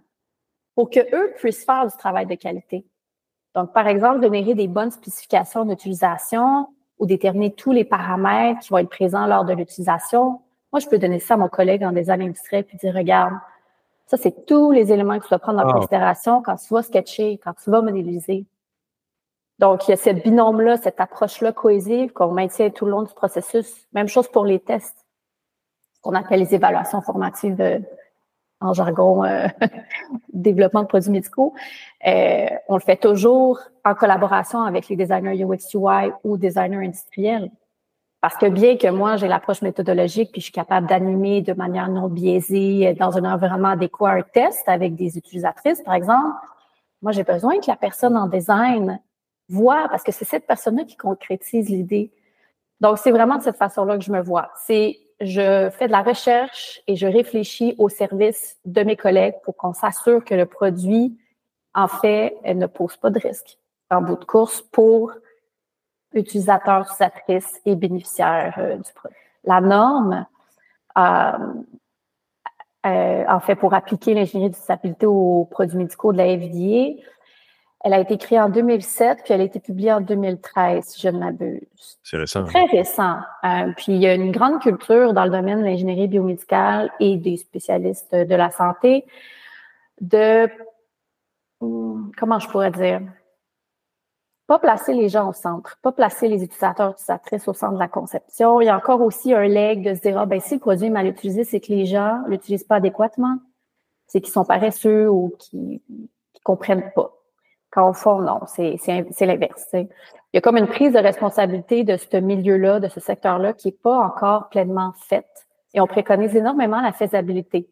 pour que eux puissent faire du travail de qualité. Donc, par exemple, générer des bonnes spécifications d'utilisation ou déterminer tous les paramètres qui vont être présents lors de l'utilisation. Moi, je peux donner ça à mon collègue en design industriel puis dire, regarde, ça, c'est tous les éléments que tu dois prendre en considération quand tu vas sketcher, quand tu vas modéliser. Donc, il y a cette binôme-là, cette approche-là cohésive qu'on maintient tout le long du processus. Même chose pour les tests, ce qu'on appelle les évaluations formatives euh, en jargon euh, développement de produits médicaux. Euh, on le fait toujours en collaboration avec les designers UX UI ou designers industriels. Parce que bien que moi, j'ai l'approche méthodologique, puis je suis capable d'animer de manière non biaisée dans un environnement adéquat un test avec des utilisatrices, par exemple, moi, j'ai besoin que la personne en design voit, parce que c'est cette personne-là qui concrétise l'idée. Donc, c'est vraiment de cette façon-là que je me vois. C'est je fais de la recherche et je réfléchis au service de mes collègues pour qu'on s'assure que le produit, en fait, ne pose pas de risque en bout de course pour utilisateurs, utilisatrices et bénéficiaires euh, du produit. La norme, euh, euh, en fait, pour appliquer l'ingénierie d'utilisabilité aux produits médicaux de la FDA, elle a été créée en 2007, puis elle a été publiée en 2013, si je ne m'abuse. C'est récent. Très récent. puis il y a une grande culture dans le domaine de l'ingénierie biomédicale et des spécialistes de la santé de, hmm, comment je pourrais dire, pas placer les gens au centre, pas placer les utilisateurs, utilisatrices au centre de la conception. Il y a encore aussi un leg de se dire, ah, ben, si le produit est mal utilisé, c'est que les gens l'utilisent pas adéquatement. C'est qu'ils sont paresseux ou qu'ils ne comprennent pas. Quand au fond, non, c'est l'inverse. Il y a comme une prise de responsabilité de ce milieu-là, de ce secteur-là, qui n'est pas encore pleinement faite. Et on préconise énormément la faisabilité.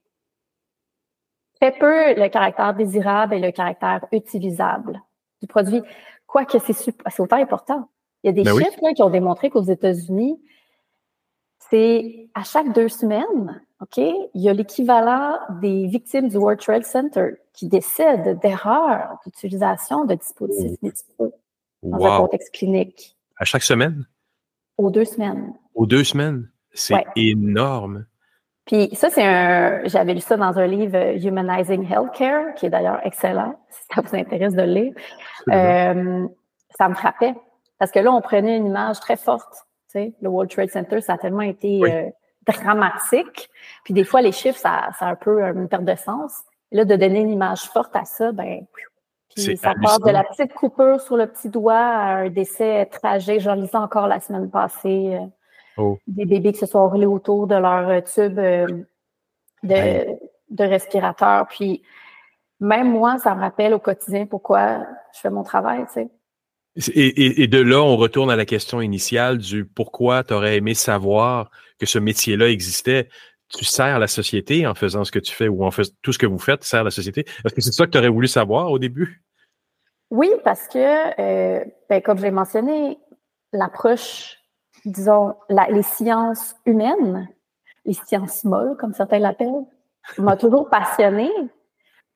Très peu le caractère désirable et le caractère utilisable du produit. Quoique c'est autant important. Il y a des ben chiffres qui ont démontré qu'aux États-Unis, c'est à chaque deux semaines, OK, il y a l'équivalent des victimes du World Trade Center qui décèdent d'erreurs d'utilisation de dispositifs médicaux dans un contexte clinique. À chaque semaine? Aux deux semaines. Aux deux semaines? C'est énorme. Puis ça, c'est un. J'avais lu ça dans un livre Humanizing Healthcare, qui est d'ailleurs excellent, si ça vous intéresse de le lire. Euh, ça me frappait. Parce que là, on prenait une image très forte. Tu sais, le World Trade Center, ça a tellement été euh, dramatique. Puis des fois, les chiffres, ça, ça a un peu une perte de sens. Et là, de donner une image forte à ça, ben, puis ça part de la petite coupure sur le petit doigt à un décès tragique. J'en lisais encore la semaine passée. Euh, Oh. Des bébés qui se sont roulés autour de leur euh, tube euh, de, respirateur. Puis même moi, ça me rappelle au quotidien pourquoi je fais mon travail, tu sais. Et, de là, on retourne à la question initiale du pourquoi tu aurais aimé savoir que ce métier-là existait. Tu sers la société en faisant ce que tu fais ou en faisant tout ce que vous faites, sert la société. Est-ce que c'est ça que tu aurais voulu savoir au début? Oui, parce que, euh, ben, comme je l'ai mentionné, l'approche disons, les sciences humaines, les sciences molles, comme certains l'appellent, m'a toujours passionnée.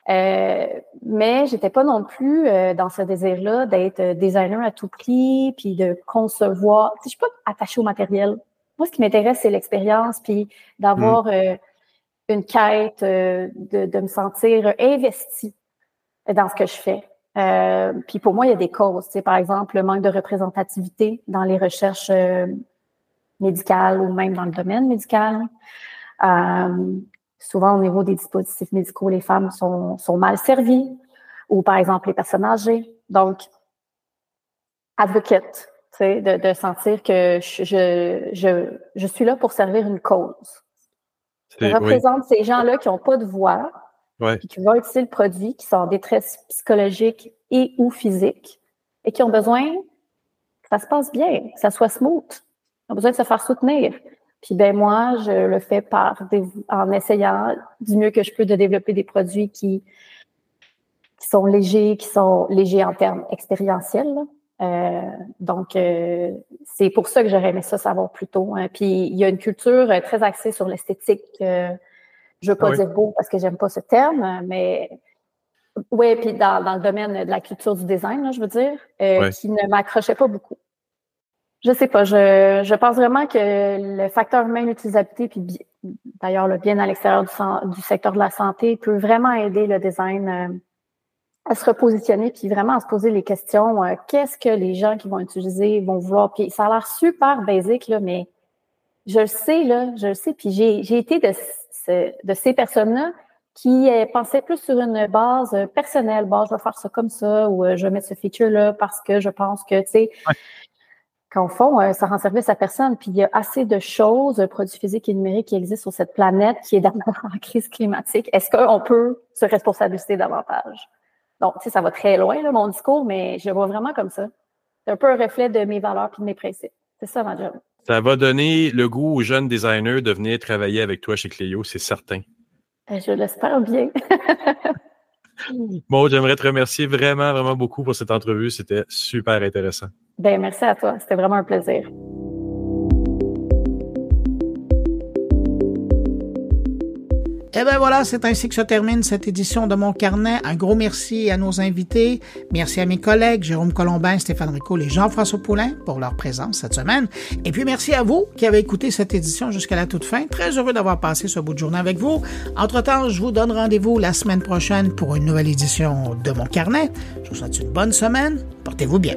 Euh, mais j'étais pas non plus euh, dans ce désir-là d'être designer à tout prix, puis de concevoir. Je suis pas attachée au matériel. Moi, ce qui m'intéresse, c'est l'expérience, puis d'avoir mm. euh, une quête, de, de, me sentir investie dans ce que je fais. Euh, puis pour moi, il y a des causes. C'est par exemple le manque de représentativité dans les recherches euh, médicales ou même dans le domaine médical. Euh, souvent, au niveau des dispositifs médicaux, les femmes sont, sont mal servies ou par exemple les personnes âgées. Donc, advocate, de, de sentir que je, je, je, suis là pour servir une cause. Je représente ces gens-là qui n'ont pas de voix, qui vont utiliser le produit, qui sont en détresse psychologique et ou physique, et qui ont besoin que ça se passe bien, que ça soit smooth. Ils ont besoin de se faire soutenir. Puis ben moi, je le fais par en essayant du mieux que je peux de développer des produits qui, qui sont légers, qui sont légers en termes expérientiels. Euh, donc, euh, c'est pour ça que j'aurais aimé ça savoir plus tôt. Hein. Puis il y a une culture euh, très axée sur l'esthétique. Euh, je veux pas dire beau parce que j'aime pas ce terme, mais Oui, puis dans, dans, le domaine de la culture du design, là, je veux dire, euh, qui ne m'accrochait pas beaucoup. Je sais pas, je, je pense vraiment que le facteur humain, l'utilisabilité, puis d'ailleurs le bien à l'extérieur du, secteur de la santé peut vraiment aider le design euh, à se repositionner, puis vraiment à se poser les questions. Euh, qu'est-ce que les gens qui vont utiliser vont vouloir? Puis ça a l'air super basique, là, mais je le sais, là, je le sais, puis j'ai été de, de ces personnes-là qui euh, pensaient plus sur une base personnelle. Bon, je vais faire ça comme ça, ou je vais mettre ce feature-là parce que je pense que, tu sais, qu'en fond, euh, ça rend service à personne. Puis il y a assez de choses, produits physiques et numériques qui existent sur cette planète qui est d'abord en crise climatique. Est-ce qu'on peut se responsabiliser davantage? Donc, tu sais, ça va très loin, là, mon discours, mais je le vois vraiment comme ça. C'est un peu un reflet de mes valeurs et de mes principes. C'est ça, ma job. Ça va donner le goût aux jeunes designers de venir travailler avec toi chez Cléo, c'est certain. Euh, je l'espère bien. bon, j'aimerais te remercier vraiment, vraiment beaucoup pour cette entrevue. C'était super intéressant. Ben, merci à toi. C'était vraiment un plaisir. Et eh bien voilà, c'est ainsi que se termine cette édition de Mon Carnet. Un gros merci à nos invités. Merci à mes collègues Jérôme Colombin, Stéphane Rico et Jean-François Poulain pour leur présence cette semaine. Et puis merci à vous qui avez écouté cette édition jusqu'à la toute fin. Très heureux d'avoir passé ce bout de journée avec vous. Entre-temps, je vous donne rendez-vous la semaine prochaine pour une nouvelle édition de Mon Carnet. Je vous souhaite une bonne semaine. Portez-vous bien.